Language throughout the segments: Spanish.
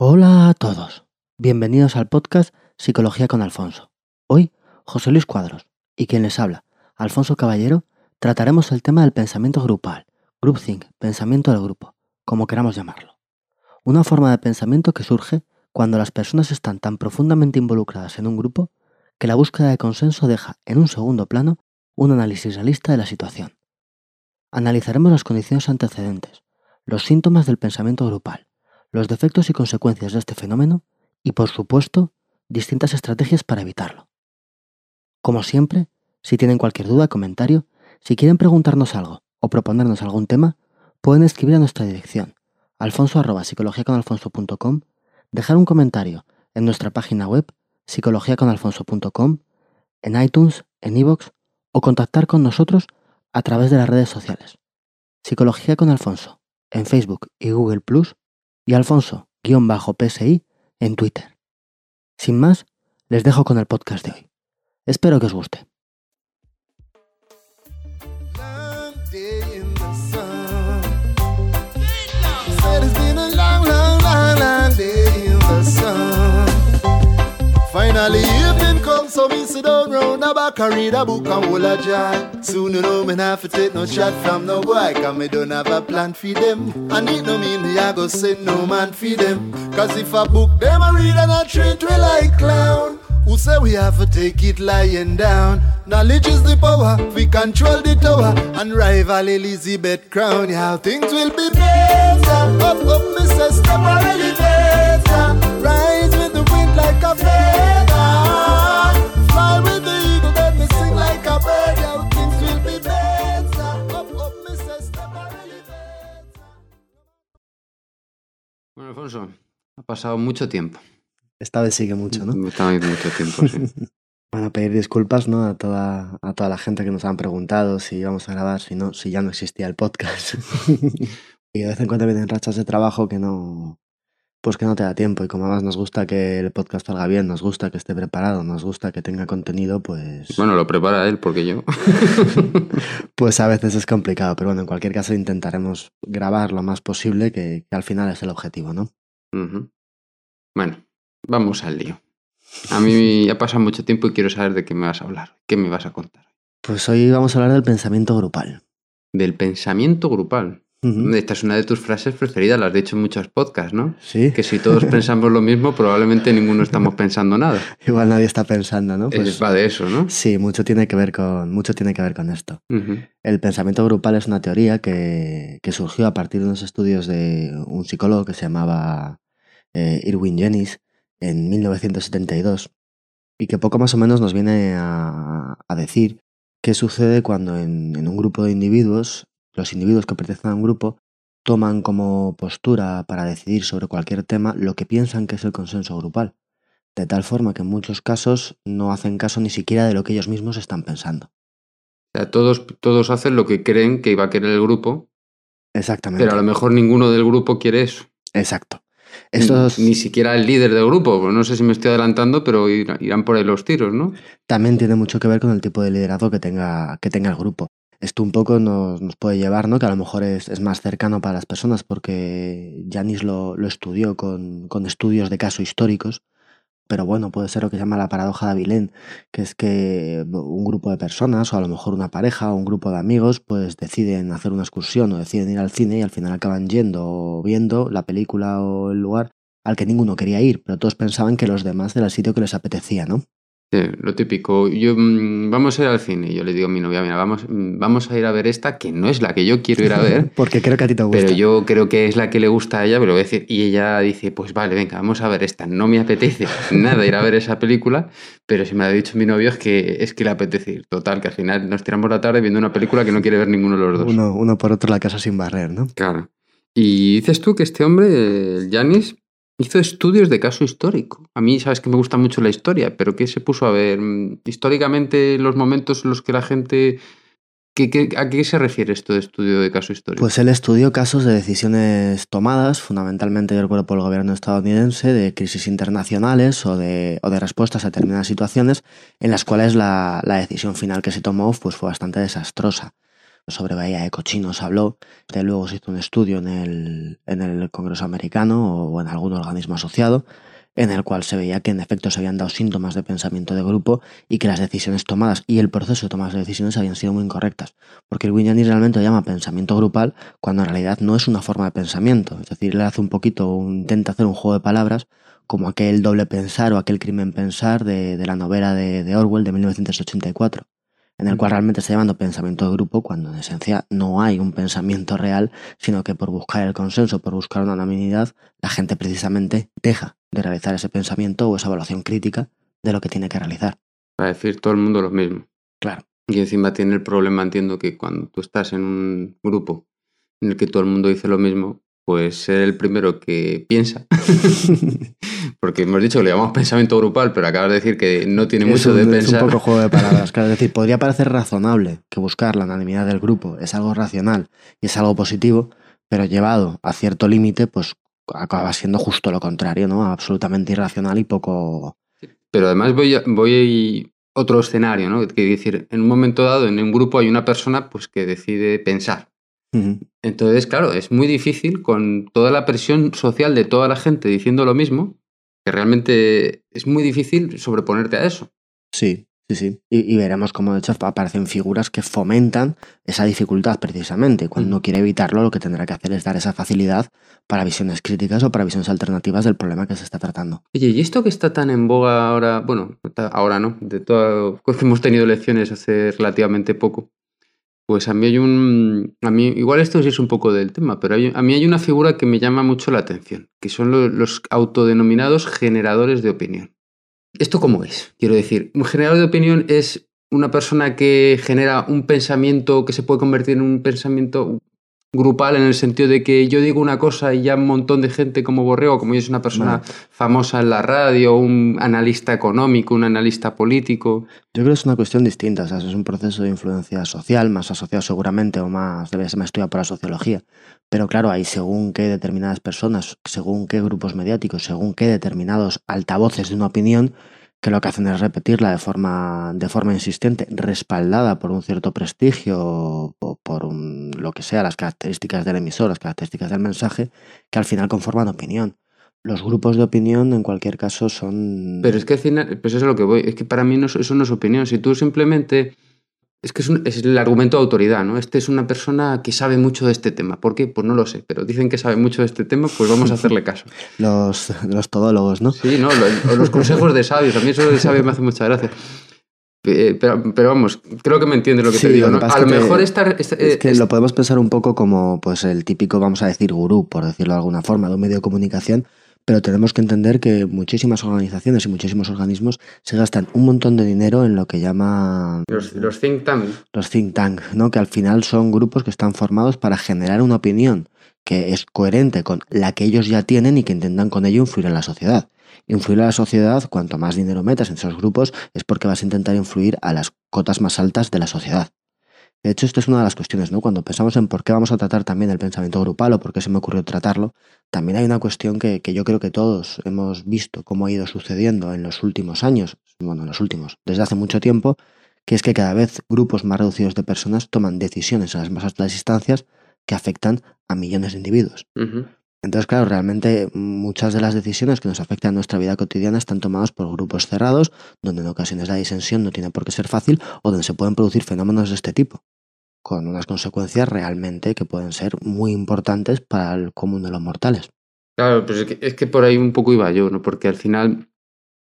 Hola a todos. Bienvenidos al podcast Psicología con Alfonso. Hoy, José Luis Cuadros y quien les habla, Alfonso Caballero, trataremos el tema del pensamiento grupal, groupthink, pensamiento del grupo, como queramos llamarlo. Una forma de pensamiento que surge cuando las personas están tan profundamente involucradas en un grupo que la búsqueda de consenso deja en un segundo plano un análisis realista de la situación. Analizaremos las condiciones antecedentes, los síntomas del pensamiento grupal, los defectos y consecuencias de este fenómeno y, por supuesto, distintas estrategias para evitarlo. Como siempre, si tienen cualquier duda, comentario, si quieren preguntarnos algo o proponernos algún tema, pueden escribir a nuestra dirección alfonso dejar un comentario en nuestra página web psicologiaconalfonso.com, en iTunes, en iVoox o contactar con nosotros a través de las redes sociales. Psicología con Alfonso en Facebook y Google Plus y Alfonso-PSI en Twitter. Sin más, les dejo con el podcast de hoy. Espero que os guste. So me sit down round the back and read a book and hold a jar. Soon you know me not to take no chat from no boy, cause me don't have a plan for them. And it no mean me I go send no man for them. Cause if I book them I read and I treat we like clown. Who say we have to take it lying down? Knowledge is the power, we control the tower and rival Elizabeth crown. Yeah, things will be better. Up, up, Mr. Step or elevator. Rise with the wind like a feather. Bueno, Alfonso, ha pasado mucho tiempo. Esta vez sigue mucho, ¿no? Está mucho tiempo, sí. Bueno, pedir disculpas ¿no? a, toda, a toda la gente que nos han preguntado si íbamos a grabar, si no, si ya no existía el podcast. y de vez en cuando vienen rachas de trabajo que no, pues que no te da tiempo. Y como además nos gusta que el podcast salga bien, nos gusta que esté preparado, nos gusta que tenga contenido, pues, Bueno, lo prepara él porque yo. pues a veces es complicado. Pero bueno, en cualquier caso intentaremos grabar lo más posible, que, que al final es el objetivo, ¿no? Bueno, vamos al lío. A mí ha pasado mucho tiempo y quiero saber de qué me vas a hablar. ¿Qué me vas a contar? Pues hoy vamos a hablar del pensamiento grupal. Del pensamiento grupal. Esta es una de tus frases preferidas, la has dicho en muchos podcasts, ¿no? Sí, Que si todos pensamos lo mismo, probablemente ninguno estamos pensando nada. igual nadie está pensando, ¿no? Pues, Va de eso, ¿no? sí, mucho tiene que ver con, mucho tiene que ver con esto. El pensamiento grupal es una teoría que, que surgió a partir de unos estudios de un psicólogo que se llamaba eh, Irwin Jennings en 1972 y que poco más o menos nos viene a, a decir qué sucede cuando en, en un grupo de individuos, los individuos que pertenecen a un grupo, toman como postura para decidir sobre cualquier tema lo que piensan que es el consenso grupal, de tal forma que en muchos casos no hacen caso ni siquiera de lo que ellos mismos están pensando. O sea, todos, todos hacen lo que creen que iba a querer el grupo, Exactamente. pero a lo mejor ninguno del grupo quiere eso. Exacto. Ni siquiera el líder del grupo. pues No sé si me estoy adelantando, pero ir- irán por ahí los tiros, ¿no? también tiene mucho que ver con el tipo de liderazgo que tenga, que tenga el grupo. Esto un poco nos, puede llevar, ¿no? Que a lo mejor es, más cercano para las personas porque Janis lo, lo estudió con, con estudios de caso históricos. Pero bueno, puede ser lo que se llama la paradoja de Avilén, que es que un grupo de personas, o a lo mejor una pareja o un grupo de amigos, pues deciden hacer una excursión o deciden ir al cine y al final acaban yendo o viendo la película o el lugar al que ninguno quería ir, pero todos pensaban que los demás era el sitio que les apetecía, ¿no? Sí, lo típico. Yo, mm, vamos a ir al cine. Yo le digo a mi novia, mira, vamos, mm, vamos a ir a ver esta, que no es la que yo quiero ir a ver, Porque creo que a ti te gusta. pero yo creo que es la que le gusta a ella, pero voy a decir, y ella dice, pues vale, venga, vamos a ver esta. No me apetece nada ir a ver esa película, pero si me ha dicho mi novio es que es que le apetece ir. Total, que al final nos tiramos la tarde viendo una película que no quiere ver ninguno de los dos. Uno, uno por otro la casa sin barrer, ¿no? Claro. Y dices tú que este hombre, el Yanis, hizo estudios de caso histórico. A mí, sabes que me gusta mucho la historia, pero ¿qué se puso a ver? Mm, Históricamente, los momentos en los que la gente... ¿qué- ¿A qué se refiere esto de estudio de caso histórico? Pues él estudió casos de decisiones tomadas, fundamentalmente yo recuerdo por el gobierno estadounidense, de crisis internacionales o de, o de respuestas a determinadas situaciones en las cuales la, la decisión final que se tomó pues, fue bastante desastrosa. Sobre Bahía de Cochinos habló, de luego se hizo un estudio en el, en el Congreso americano o en algún organismo asociado, en el cual se veía que en efecto se habían dado síntomas de pensamiento de grupo y que las decisiones tomadas y el proceso de tomar de decisiones habían sido muy incorrectas. Porque el Winyani realmente lo llama pensamiento grupal cuando en realidad no es una forma de pensamiento. Es decir, le hace un poquito, un, intenta hacer un juego de palabras como aquel doble pensar o aquel crimen pensar de, de la novela de, de Orwell de 1984 en el cual realmente está llamando pensamiento de grupo cuando en esencia no hay un pensamiento real, sino que por buscar el consenso, por buscar una unanimidad, la gente precisamente deja de realizar ese pensamiento o esa evaluación crítica de lo que tiene que realizar. Para decir todo el mundo lo mismo. Claro. Y encima tiene el problema, entiendo que cuando tú estás en un grupo en el que todo el mundo dice lo mismo, pues ser el primero que piensa. Porque hemos dicho que le llamamos pensamiento grupal, pero acabas de decir que no tiene mucho de pensar. Es un poco juego de palabras. Claro, es decir, podría parecer razonable que buscar la unanimidad del grupo es algo racional y es algo positivo, pero llevado a cierto límite, pues acaba siendo justo lo contrario, ¿no? Absolutamente irracional y poco. Pero además voy a, voy a otro escenario, ¿no? Que decir, en un momento dado, en un grupo hay una persona pues, que decide pensar entonces, claro, es muy difícil con toda la presión social de toda la gente diciendo lo mismo, que realmente es muy difícil sobreponerte a eso. Sí, sí, sí. Y, veremos cómo de hecho aparecen figuras que fomentan esa dificultad precisamente. Cuando uno quiere evitarlo, lo que tendrá que hacer es dar esa facilidad para visiones críticas o para visiones alternativas del problema que se está tratando. Oye, ¿y esto que está tan en boga ahora? Bueno, ahora no, de todo, hemos tenido lecciones hace relativamente poco pues a mí hay un. A mí, igual esto sí es un poco del tema, pero a mí hay una figura que me llama mucho la atención, que son los, autodenominados generadores de opinión. ¿Esto cómo es? Quiero decir, un generador de opinión es una persona que genera un pensamiento que se puede convertir en un pensamiento grupal en el sentido de que yo digo una cosa y ya un montón de gente como Borrego, como yo es una persona famosa en la radio, un analista económico, un analista político. Yo creo que es una cuestión distinta, o sea, es un proceso de influencia social, más asociado seguramente o más, debe ser más estudiado por la sociología. Pero claro, hay según qué determinadas personas, según qué grupos mediáticos, según qué determinados altavoces de una opinión, que lo que hacen es repetirla de forma, de forma insistente, respaldada por un cierto prestigio o por un, lo que sea, las características del emisor, las características del mensaje, que al final conforman opinión. Los grupos de opinión, en cualquier caso, son... Pero es que al final, pues eso es lo que voy, es que para mí no, eso no es opinión. Si tú simplemente es que es, el argumento de autoridad, ¿no? Este es una persona que sabe mucho de este tema. ¿Por qué? Pues no lo sé, pero dicen que sabe mucho de este tema, pues vamos a hacerle caso. los, los todólogos, ¿no? Sí, no, los, consejos de sabios. A mí eso de sabio me hace mucha gracia. Pero, pero, vamos, creo que me entiendes lo que te digo. ¿no? A lo mejor estar. es que lo podemos pensar un poco como pues el típico, vamos a decir, gurú, por decirlo de alguna forma, de un medio de comunicación pero tenemos que entender que muchísimas organizaciones y muchísimos organismos se gastan un montón de dinero en lo que llaman los, think tank. Los think tank, ¿no? que al final son grupos que están formados para generar una opinión que es coherente con la que ellos ya tienen y que intentan con ello influir en la sociedad. Influir a la sociedad, cuanto más dinero metas en esos grupos, es porque vas a intentar influir a las cotas más altas de la sociedad. De hecho, esto es una de las cuestiones, ¿no? Cuando pensamos en por qué vamos a tratar también el pensamiento grupal o por qué se me ocurrió tratarlo, también hay una cuestión que, que yo creo que todos hemos visto cómo ha ido sucediendo en los últimos años, bueno, en los últimos, desde hace mucho tiempo, que es que cada vez grupos más reducidos de personas toman decisiones en las más altas instancias que afectan a millones de individuos. Entonces, claro, realmente muchas de las decisiones que nos afectan a nuestra vida cotidiana están tomadas por grupos cerrados, donde en ocasiones la disensión no tiene por qué ser fácil o donde se pueden producir fenómenos de este tipo, con unas consecuencias realmente que pueden ser muy importantes para el común de los mortales. Claro, pues es que, es que por ahí un poco iba yo, ¿no? Porque al final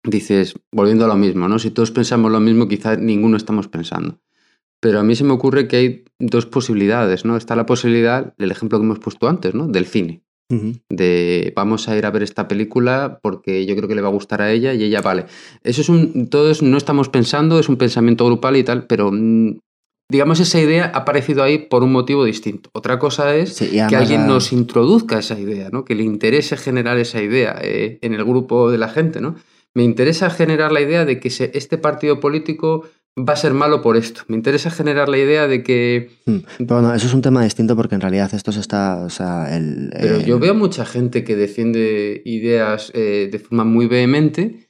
dices, volviendo a lo mismo, ¿no? Si todos pensamos lo mismo, quizás ninguno estamos pensando. Pero a mí se me ocurre que hay dos posibilidades, ¿no? Está la posibilidad, el ejemplo que hemos puesto antes, ¿no? Del cine de vamos a ir a ver esta película porque yo creo que le va a gustar a ella y ella vale. Eso es un, todos no estamos pensando, es un pensamiento grupal y tal, pero mm, digamos esa idea ha aparecido ahí por un motivo distinto. Otra cosa es que alguien nos introduzca esa idea, ¿no? que le interese generar esa idea eh, en el grupo de la gente. ¿no? Me interesa generar la idea de que este partido político va a ser malo por esto. Me interesa generar la idea de que... Hmm. bueno, eso es un tema distinto porque en realidad esto se está... O sea, el, Pero yo veo mucha gente que defiende ideas eh, de forma muy vehemente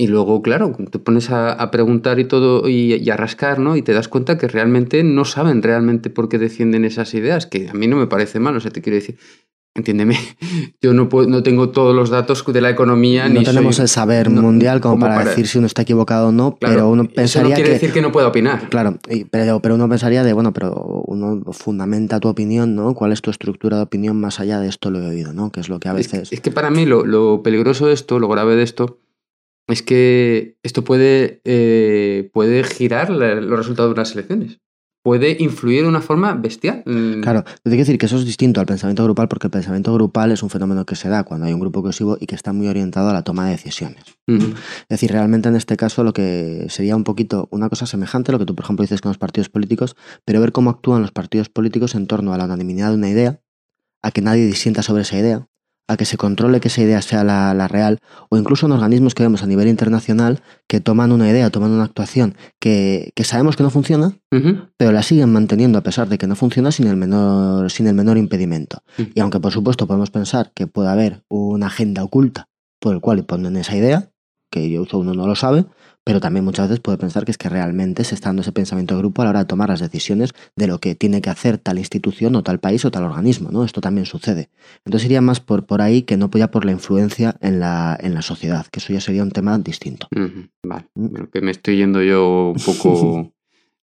Y luego, claro, te pones a, a preguntar y todo y, y, a rascar, ¿no? Y te das cuenta que realmente no saben realmente por qué defienden esas ideas, que a mí no me parece mal, o sea, te quiero decir, entiéndeme, yo no, puedo, no tengo todos los datos de la economía. No ni tenemos soy, el saber no, mundial como, como para, para- decir si uno está equivocado o no, Claro, pero uno eso pensaría no quiere que... decir que no pueda opinar. Claro, y- pero, pero uno pensaría de, bueno, pero uno fundamenta tu opinión, ¿no? ¿Cuál es tu estructura de opinión más allá de esto lo he oído, ¿no? Que es lo que a Es, veces... es que para mí lo, lo peligroso de esto, lo grave de esto, es que esto puede, eh, puede girar la- los resultados de unas elecciones. Puede influir de una forma bestial. Mm, Claro, te que decir que eso es distinto al pensamiento grupal porque el pensamiento grupal es un fenómeno que se da cuando hay un grupo cohesivo y que está muy orientado a la toma de decisiones. Es decir, realmente en este caso lo que sería un poquito una cosa semejante a lo que tú, por ejemplo, dices con los partidos políticos, pero ver cómo actúan los partidos políticos en torno a la unanimidad de una idea, a que nadie disienta sobre esa idea, a que se controle que esa idea sea la, la real, o incluso en organismos que vemos a nivel internacional que toman una idea, toman una actuación que, que sabemos que no funciona, pero la siguen manteniendo a pesar de que no funciona sin el menor, sin el menor impedimento. Y aunque por supuesto podemos pensar que puede haber una agenda oculta por el cual ponen esa idea, que yo uno no lo sabe, pero también muchas veces puede pensar que es que realmente se está dando ese pensamiento de grupo a la hora de tomar las decisiones de lo que tiene que hacer tal institución o tal país o tal organismo, ¿no? Esto también sucede. Entonces iría más por, por ahí que no ya por la influencia en la, en la sociedad, que eso ya sería un tema distinto. Vale. Mm. Que me estoy yendo yo un poco,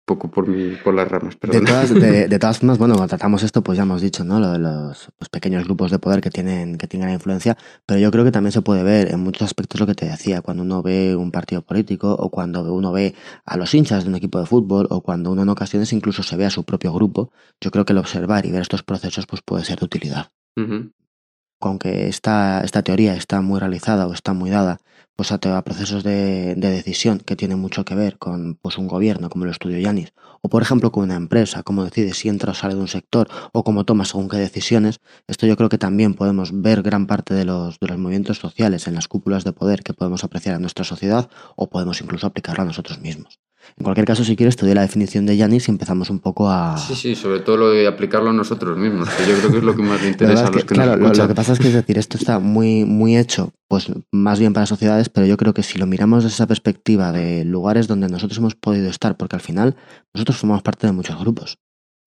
poco por, mi- por las ramas, De todas, de, de todas formas, bueno, cuando tratamos esto, pues ya hemos dicho, ¿no? Lo de los, los pequeños grupos de poder que tienen, que la influencia, pero yo creo que también se puede ver en muchos aspectos lo que te decía, cuando uno ve un partido político o cuando uno ve a los hinchas de un equipo de fútbol o cuando uno en ocasiones incluso se ve a su propio grupo, yo creo que el observar y ver estos procesos pues puede ser de utilidad. Ujú, aunque esta, esta teoría está muy realizada o está muy dada pues a, procesos de, de decisión que tienen mucho que ver con pues, un gobierno como lo estudio Yanis, o por ejemplo con una empresa, cómo decide si entra o sale de un sector, o cómo toma según qué decisiones, esto yo creo que también podemos ver gran parte de los, de los movimientos sociales en las cúpulas de poder que podemos apreciar en nuestra sociedad, o podemos incluso aplicarlo a nosotros mismos. En cualquier caso, si quieres, te doy la definición de Yanis y empezamos un poco a... Sí, sí, sobre todo lo de aplicarlo a nosotros mismos, que yo creo que es lo que más le interesa a los que, que claro, nos lo, que pasa es que es decir, esto está muy, muy hecho, pues más bien para sociedades, pero yo creo que si lo miramos desde esa perspectiva de lugares donde nosotros hemos podido estar, porque al final nosotros formamos parte de muchos grupos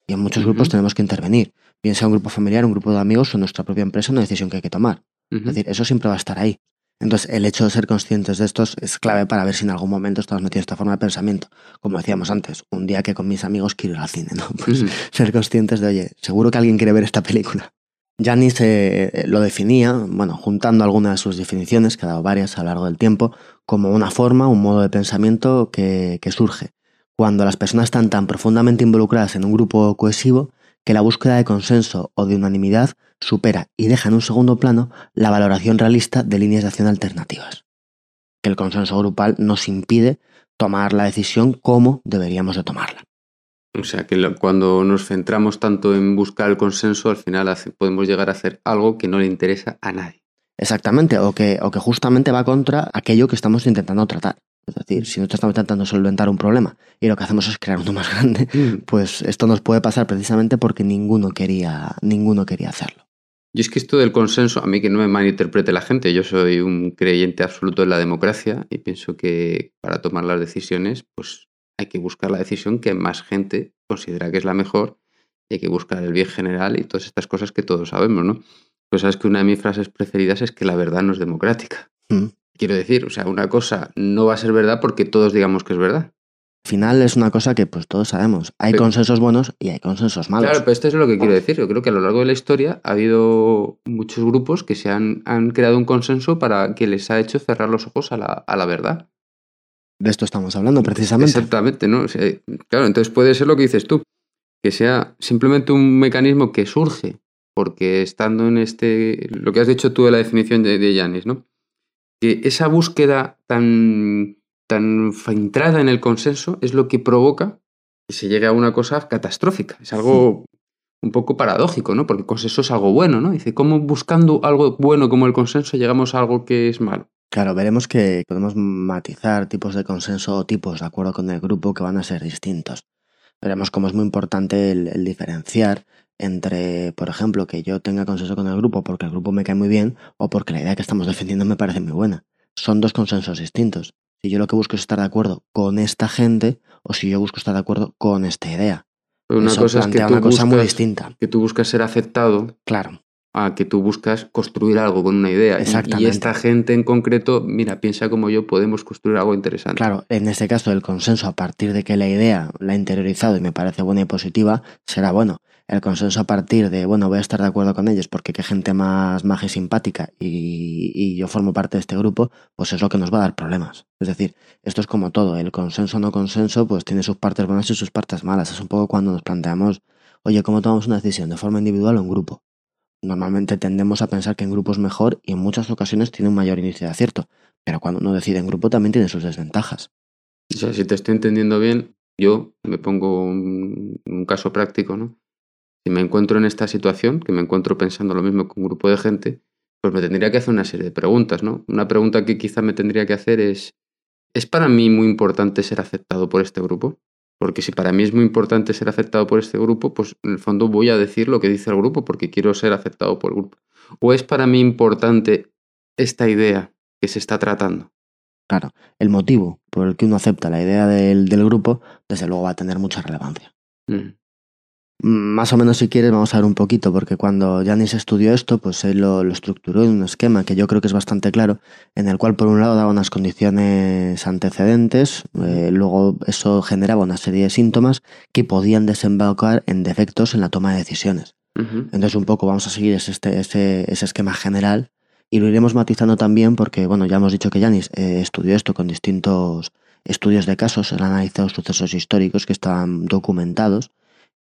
y en muchos grupos tenemos que intervenir, bien sea un grupo familiar, un grupo de amigos o nuestra propia empresa, una decisión que hay que tomar. Es decir, eso siempre va a estar ahí. Entonces, el hecho de ser conscientes de estos es clave para ver si en algún momento estamos metidos en esta forma de pensamiento. Como decíamos antes, un día que con mis amigos quiero ir al cine, ¿no? Pues ser conscientes de, oye, seguro que alguien quiere ver esta película. Janis eh, lo definía, bueno, juntando algunas de sus definiciones, que ha dado varias a lo largo del tiempo, como una forma, un modo de pensamiento que, que surge cuando las personas están tan profundamente involucradas en un grupo cohesivo que la búsqueda de consenso o de unanimidad supera y deja en un segundo plano la valoración realista de líneas de acción alternativas. Que el consenso grupal nos impide tomar la decisión como deberíamos de tomarla. O sea que cuando nos centramos tanto en buscar el consenso, al final podemos llegar a hacer algo que no le interesa a nadie. Exactamente, o que, o que justamente va contra aquello que estamos intentando tratar. Es decir, si nosotros estamos intentando solventar un problema y lo que hacemos es crear uno más grande, pues esto nos puede pasar precisamente porque ninguno quería, ninguno quería hacerlo. Y es que esto del consenso, a mí que no me malinterprete la gente, yo soy un creyente absoluto en la democracia y pienso que para tomar las decisiones, pues hay que buscar la decisión que más gente considera que es la mejor y hay que buscar el bien general y todas estas cosas que todos sabemos, ¿no? Pues sabes que una de mis frases preferidas es que la verdad no es democrática. Mm. Quiero decir, o sea, una cosa no va a ser verdad porque todos digamos que es verdad. Al final es una cosa que pues todos sabemos. Hay Pero- consensos buenos y hay consensos malos. Claro, pero esto es lo que quiero decir. Yo creo que a lo largo de la historia ha habido muchos grupos que se han, han creado un consenso para que les ha hecho cerrar los ojos a la, a la verdad. De esto estamos hablando precisamente. Exactamente, ¿no? O sea, claro, entonces puede ser lo que dices tú, que sea simplemente un mecanismo que surge porque estando en este, lo que has dicho tú de la definición de, de Yanis, ¿no? Que esa búsqueda tan, tan centrada en el consenso es lo que provoca que se llegue a una cosa catastrófica. Es algo un poco paradójico, ¿no? Porque el consenso es algo bueno, ¿no? Dice, ¿cómo buscando algo bueno como el consenso llegamos a algo que es malo? Claro, veremos que podemos matizar tipos de consenso o tipos de acuerdo con el grupo que van a ser distintos. Veremos cómo es muy importante el, el diferenciar entre, por ejemplo, que yo tenga consenso con el grupo porque el grupo me cae muy bien o porque la idea que estamos defendiendo me parece muy buena. son dos consensos distintos. Si yo lo que busco es estar de acuerdo con esta gente o si yo busco estar de acuerdo con esta idea. Pero una Eso cosa es que tú una cosa muy buscas- distinta. que tú buscas ser aceptado Claro, a que tú buscas construir algo con una idea. Y- Y, Exactamente. esta gente en concreto, mira, piensa como yo, podemos construir algo interesante. claro. En este caso, el consenso a partir de que la idea la he interiorizado y me parece buena y positiva, será bueno. El consenso a partir de, bueno, voy a estar de acuerdo con ellos porque qué gente más maja y simpática y, y yo formo parte de este grupo, pues es lo que nos va a dar problemas. Es decir, esto es como todo, el consenso o no consenso, pues tiene sus partes buenas y sus partes malas. Es un poco cuando nos planteamos, oye, ¿cómo tomamos una decisión? ¿De forma individual o en grupo? Normalmente tendemos a pensar que en grupo es mejor y en muchas ocasiones tiene un mayor índice de acierto. Pero cuando uno decide en grupo también tiene sus desventajas. O sea, si te estoy entendiendo bien, yo me pongo un, un caso práctico, ¿no? Si me encuentro en esta situación, que me encuentro pensando lo mismo que un grupo de gente, pues me tendría que hacer una serie de preguntas, ¿no? Una pregunta que quizá me tendría que hacer es, ¿es para mí muy importante ser aceptado por este grupo? Porque si para mí es muy importante ser aceptado por este grupo, pues en el fondo voy a decir lo que dice el grupo porque quiero ser aceptado por el grupo. ¿O es para mí importante esta idea que se está tratando? Claro, el motivo por el que uno acepta la idea del, del grupo, desde luego va a tener mucha relevancia. Mm. Más o menos si quieres vamos a ver un poquito, porque cuando Janis estudió esto, pues él lo, lo estructuró en un esquema que yo creo que es bastante claro, en el cual por un lado daba unas condiciones antecedentes, eh, luego eso generaba una serie de síntomas que podían desembocar en defectos en la toma de decisiones. Entonces un poco vamos a seguir ese, este- ese, ese esquema general y lo iremos matizando también porque, bueno, ya hemos dicho que Yanis eh, estudió esto con distintos estudios de casos, él ha analizado sucesos históricos que estaban documentados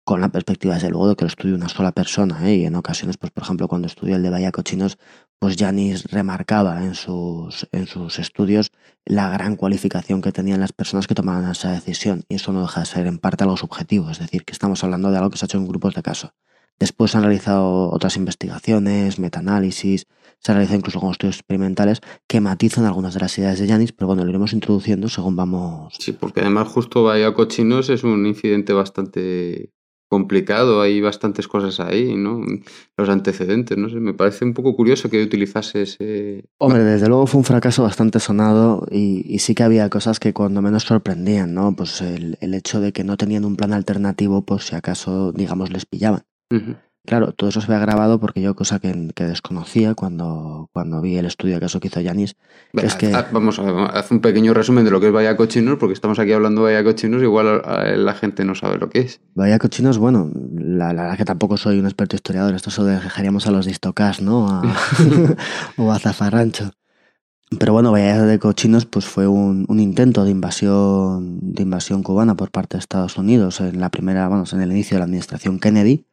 con la perspectiva, desde luego, de que lo estudia una sola persona. ¿eh? Y en ocasiones, pues por ejemplo, cuando estudió el de Bahía Cochinos, pues Yanis remarcaba en sus, en sus estudios la gran cualificación que tenían las personas que tomaban esa decisión. Y eso no deja de ser en parte algo subjetivo, es decir, que estamos hablando de algo que se ha hecho en grupos de caso. Después se han realizado otras investigaciones, metaanálisis, se han realizado incluso con estudios experimentales que matizan algunas de las ideas de Yanis, pero bueno, lo iremos introduciendo según vamos. Sí, porque además justo Bahía Cochinos es un incidente bastante complicado, hay bastantes cosas ahí, ¿no? Los antecedentes, no sé, me parece un poco curioso que utilizase ese... Hombre, desde luego fue un fracaso bastante sonado y, y sí que había cosas que cuando menos sorprendían, ¿no? Pues el, el hecho de que no tenían un plan alternativo por si acaso, digamos, les pillaban. Ujú. Claro, todo eso se había grabado porque yo, cosa que, que desconocía cuando, cuando vi el estudio de caso que hizo Yanis, Es que- haz- Vamos a hacer un pequeño resumen de lo que es Bahía Cochinos, porque estamos aquí hablando de Bahía Cochinos, igual la gente no sabe lo que es. Bahía Cochinos, bueno, la, la verdad que tampoco soy un experto historiador, esto se lo dejaríamos a los de Istocas, ¿no? A- o a Zafarrancho. Pero bueno, Bahía de Cochinos pues fue un, un intento de invasión, de invasión cubana por parte de Estados Unidos en la primera, vamos, en el inicio de la administración Kennedy,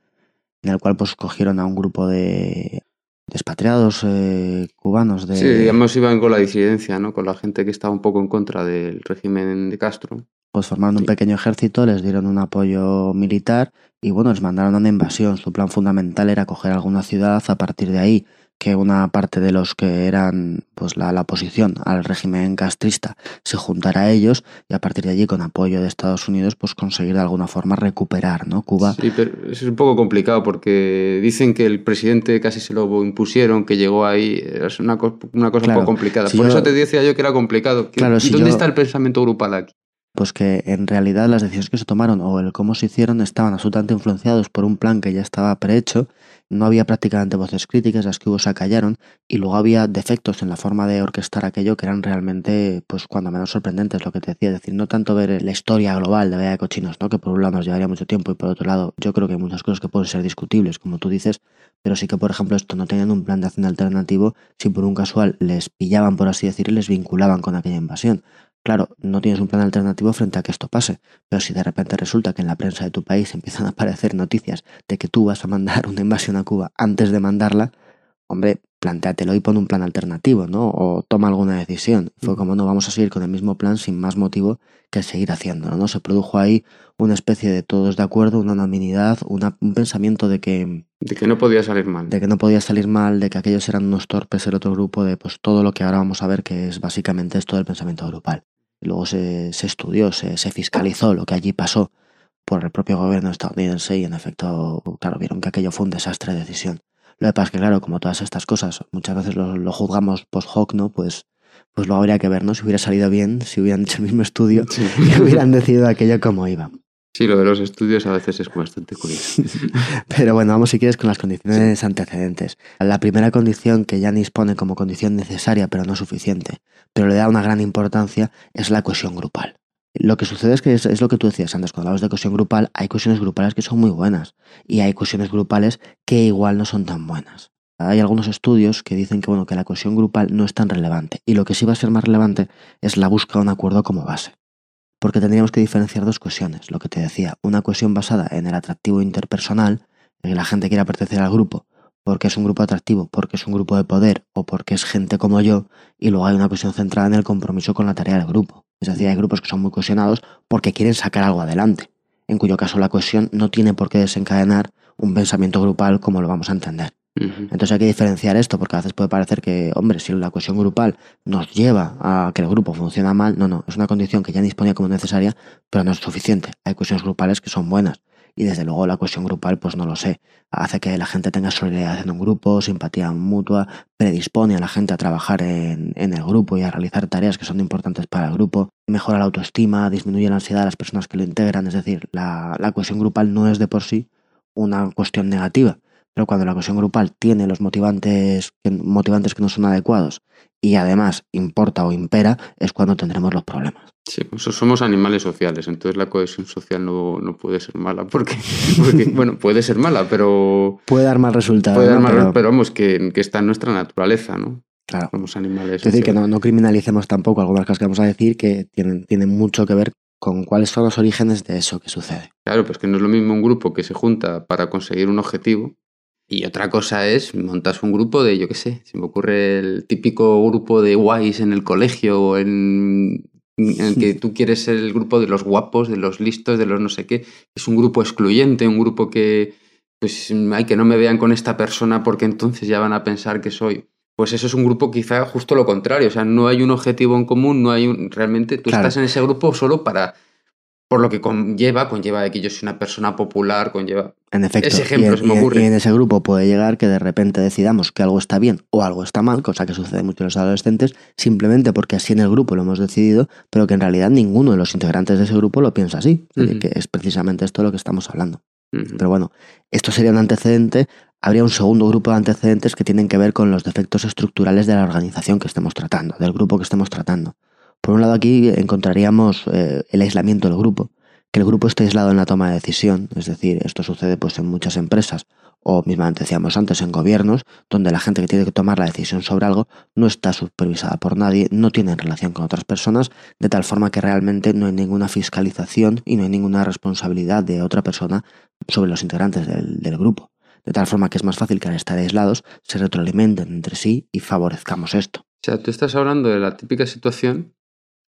en el cual pues cogieron a un grupo de despatriados eh, cubanos de... Sí, digamos, iban con la disidencia, ¿no? Con la gente que estaba un poco en contra del régimen de Castro. pues formaron un pequeño ejército, les dieron un apoyo militar y bueno, les mandaron a una invasión. Su plan fundamental era coger alguna ciudad a partir de ahí que una parte de los que eran pues la, la oposición al régimen castrista se juntara a ellos y a partir de allí con apoyo de Estados Unidos pues conseguir de alguna forma recuperar ¿no? Cuba Sí, pero es un poco complicado porque dicen que el presidente casi se lo impusieron, que llegó ahí. Es una, una cosa Claro, un poco complicada. si Por yo- eso te decía yo que era complicado. Claro, ¿Y si dónde yo- está el pensamiento grupal aquí? pues que en realidad las decisiones que se tomaron o el cómo se hicieron estaban absolutamente influenciados por un plan que ya estaba prehecho, no había prácticamente voces críticas, las que hubo se acallaron y luego había defectos en la forma de orquestar aquello que eran realmente, pues cuando menos sorprendentes, lo que te decía, es decir, no tanto ver la historia global de de Cochinos, ¿no? que por un lado nos llevaría mucho tiempo y por otro lado yo creo que hay muchas cosas que pueden ser discutibles, como tú dices, pero sí que por ejemplo esto no tenían un plan de acción alternativo si por un casual les pillaban, por así decir, y les vinculaban con aquella invasión. Claro, no tienes un plan alternativo frente a que esto pase, pero si de repente resulta que en la prensa de tu país empiezan a aparecer noticias de que tú vas a mandar una invasión a Cuba antes de mandarla, hombre, plantéatelo y pon un plan alternativo, ¿no? O toma alguna decisión. Fue como, no, vamos a seguir con el mismo plan sin más motivo que seguir haciéndolo, ¿no? Se produjo ahí una especie de todos de acuerdo, una unanimidad, una- un pensamiento de que, De que no podía salir mal. de que no podía salir mal, de que aquellos eran unos torpes, el otro grupo, de pues todo lo que ahora vamos a ver que es básicamente esto del pensamiento grupal. Luego se, se estudió, se, se fiscalizó lo que allí pasó por el propio gobierno estadounidense y en efecto, claro, vieron que aquello fue un desastre de decisión. Lo que pasa es que, claro, como todas estas cosas, muchas veces lo, lo juzgamos post hoc, ¿no? Pues pues luego habría que ver, ¿no? Si hubiera salido bien, si hubieran hecho el mismo estudio, y hubieran decidido aquello como iba. Sí, lo de los estudios a veces es bastante curioso. Pero bueno, vamos si quieres con las condiciones antecedentes. La primera condición que Janis pone como condición necesaria pero no suficiente, pero le da una gran importancia, es la cohesión grupal. Lo que sucede es que es, lo que tú decías antes, cuando hablamos de cohesión grupal, hay cohesiones grupales que son muy buenas y hay cohesiones grupales que igual no son tan buenas. Hay algunos estudios que dicen que, bueno, que la cohesión grupal no es tan relevante y lo que sí va a ser más relevante es la búsqueda de un acuerdo como base porque tendríamos que diferenciar dos cohesiones, lo que te decía, una cohesión basada en el atractivo interpersonal, en que la gente quiera pertenecer al grupo porque es un grupo atractivo, porque es un grupo de poder o porque es gente como yo, y luego hay una cohesión centrada en el compromiso con la tarea del grupo. Es decir, hay grupos que son muy cohesionados porque quieren sacar algo adelante, en cuyo caso la cohesión no tiene por qué desencadenar un pensamiento grupal como lo vamos a entender. Entonces hay que diferenciar esto, porque a veces puede parecer que, hombre, si la cohesión grupal nos lleva a que el grupo funcione mal, no, no, es una condición que ya disponía como necesaria, pero no es suficiente. Hay cohesiones grupales que son buenas. Y desde luego la cohesión grupal, pues no lo sé. Hace que la gente tenga solidaridad en un grupo, simpatía mutua, predispone a la gente a trabajar en, en el grupo y a realizar tareas que son importantes para el grupo, mejora la autoestima, disminuye la ansiedad de las personas que lo integran. Es decir, la, la cohesión grupal no es de por sí una cuestión negativa pero cuando la cohesión grupal tiene los motivantes que, motivantes que no son adecuados y además importa o impera, es cuando tendremos los problemas. Sí, pues somos animales sociales, entonces la cohesión social no, puede ser mala, porque, bueno, puede ser mala, pero... Puede dar mal resultado. Puede dar mal pero... vamos, que, está en nuestra naturaleza, ¿no? Claro. Somos animales. Es decir, que no, no, criminalicemos tampoco algunas cosas que vamos a decir que tienen, tienen mucho que ver con cuáles son los orígenes de eso que sucede. Claro, pues que no es lo mismo un grupo que se junta para conseguir un objetivo y otra cosa es, montas un grupo de, yo qué sé, se me ocurre el típico grupo de guays en el colegio o en, el que tú quieres ser el grupo de los guapos, de los listos, de los no sé qué. Es un grupo excluyente, un grupo que, pues, hay que no me vean con esta persona porque entonces ya van a pensar que soy. Pues eso es un grupo quizá justo lo contrario, o sea, no hay un objetivo en común, no hay un... Realmente tú estás en ese grupo solo para por lo que conlleva, conlleva de que yo soy una persona popular, conlleva... En efecto, ese ejemplo me ocurre. Y en ese grupo puede llegar que de repente decidamos que algo está bien o algo está mal, cosa que sucede mucho en los adolescentes, simplemente porque así en el grupo lo hemos decidido, pero que en realidad ninguno de los integrantes de ese grupo lo piensa así, que es precisamente esto de lo que estamos hablando. Pero bueno, esto sería un antecedente. Habría un segundo grupo de antecedentes que tienen que ver con los defectos estructurales de la organización que estemos tratando, del grupo que estemos tratando. Por un lado aquí encontraríamos eh, el aislamiento del grupo, que el grupo esté aislado en la toma de decisión, es decir, esto sucede pues en muchas empresas o mismamente decíamos antes en gobiernos, donde la gente que tiene que tomar la decisión sobre algo no está supervisada por nadie, no tiene relación con otras personas, de tal forma que realmente no hay ninguna fiscalización y no hay ninguna responsabilidad de otra persona sobre los integrantes del, del grupo. De tal forma que es más fácil que al estar aislados se retroalimenten entre sí y favorezcamos esto. O sea, tú estás hablando de la típica situación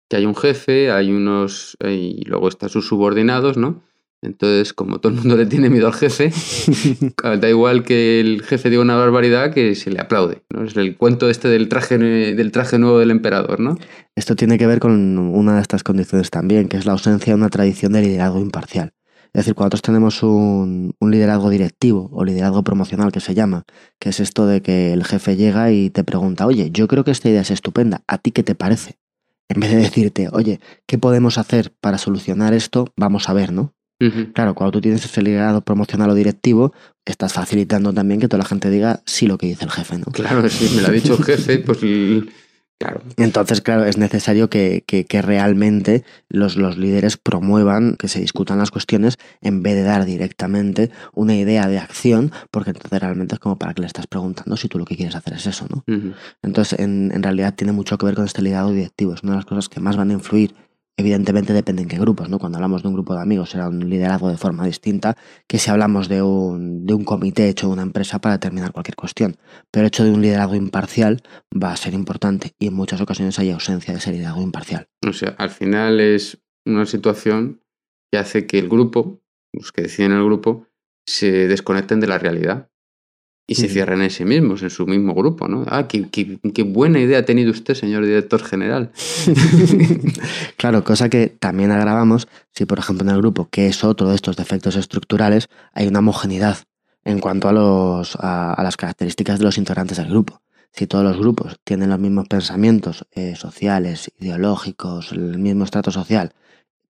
que hay un jefe, hay unos. y luego están sus subordinados, ¿no? Entonces, como todo el mundo le tiene miedo al jefe, da igual que el jefe diga una barbaridad que se le aplaude. ¿no? Es el cuento este del traje, del traje nuevo del emperador, ¿no? Esto tiene que ver con una de estas condiciones también, que es la ausencia de una tradición de liderazgo imparcial. Es decir, cuando nosotros tenemos un, un, liderazgo directivo o liderazgo promocional que se llama, que es esto de que el jefe llega y te pregunta, oye, yo creo que esta idea es estupenda, ¿a ti qué te parece? En vez de decirte, oye, ¿qué podemos hacer para solucionar esto? Vamos a ver, ¿no? Claro, cuando tú tienes ese liderado promocional o directivo, estás facilitando también que toda la gente diga sí lo que dice el jefe, ¿no? Claro, si me lo ha dicho el jefe, pues Claro. Entonces, claro, es necesario que, realmente los, los, líderes promuevan, que se discutan las cuestiones, en vez de dar directamente una idea de acción, porque entonces realmente es como para que le estás preguntando si tú lo que quieres hacer es eso, ¿no? Entonces, en, en, realidad tiene mucho que ver con este liderazgo directivo. Es una de las cosas que más van a influir Evidentemente depende en qué grupos, ¿no? Cuando hablamos de un grupo de amigos será un liderazgo de forma distinta que si hablamos de un, de un comité hecho de una empresa para determinar cualquier cuestión. Pero el hecho de un liderazgo imparcial va a ser importante y en muchas ocasiones hay ausencia de ese liderazgo imparcial. O sea, al final es una situación que hace que el grupo, los que deciden el grupo, se desconecten de la realidad y se cierran en sí mismos, en su mismo grupo, ¿no? Ah, qué, qué, buena idea ha tenido usted, señor director general. claro, cosa que también agravamos si, por ejemplo, en el grupo, que es otro de estos defectos estructurales, hay una homogeneidad en cuanto a, los, a, las características de los integrantes del grupo. si todos los grupos tienen los mismos pensamientos eh, sociales, ideológicos, el mismo estrato social,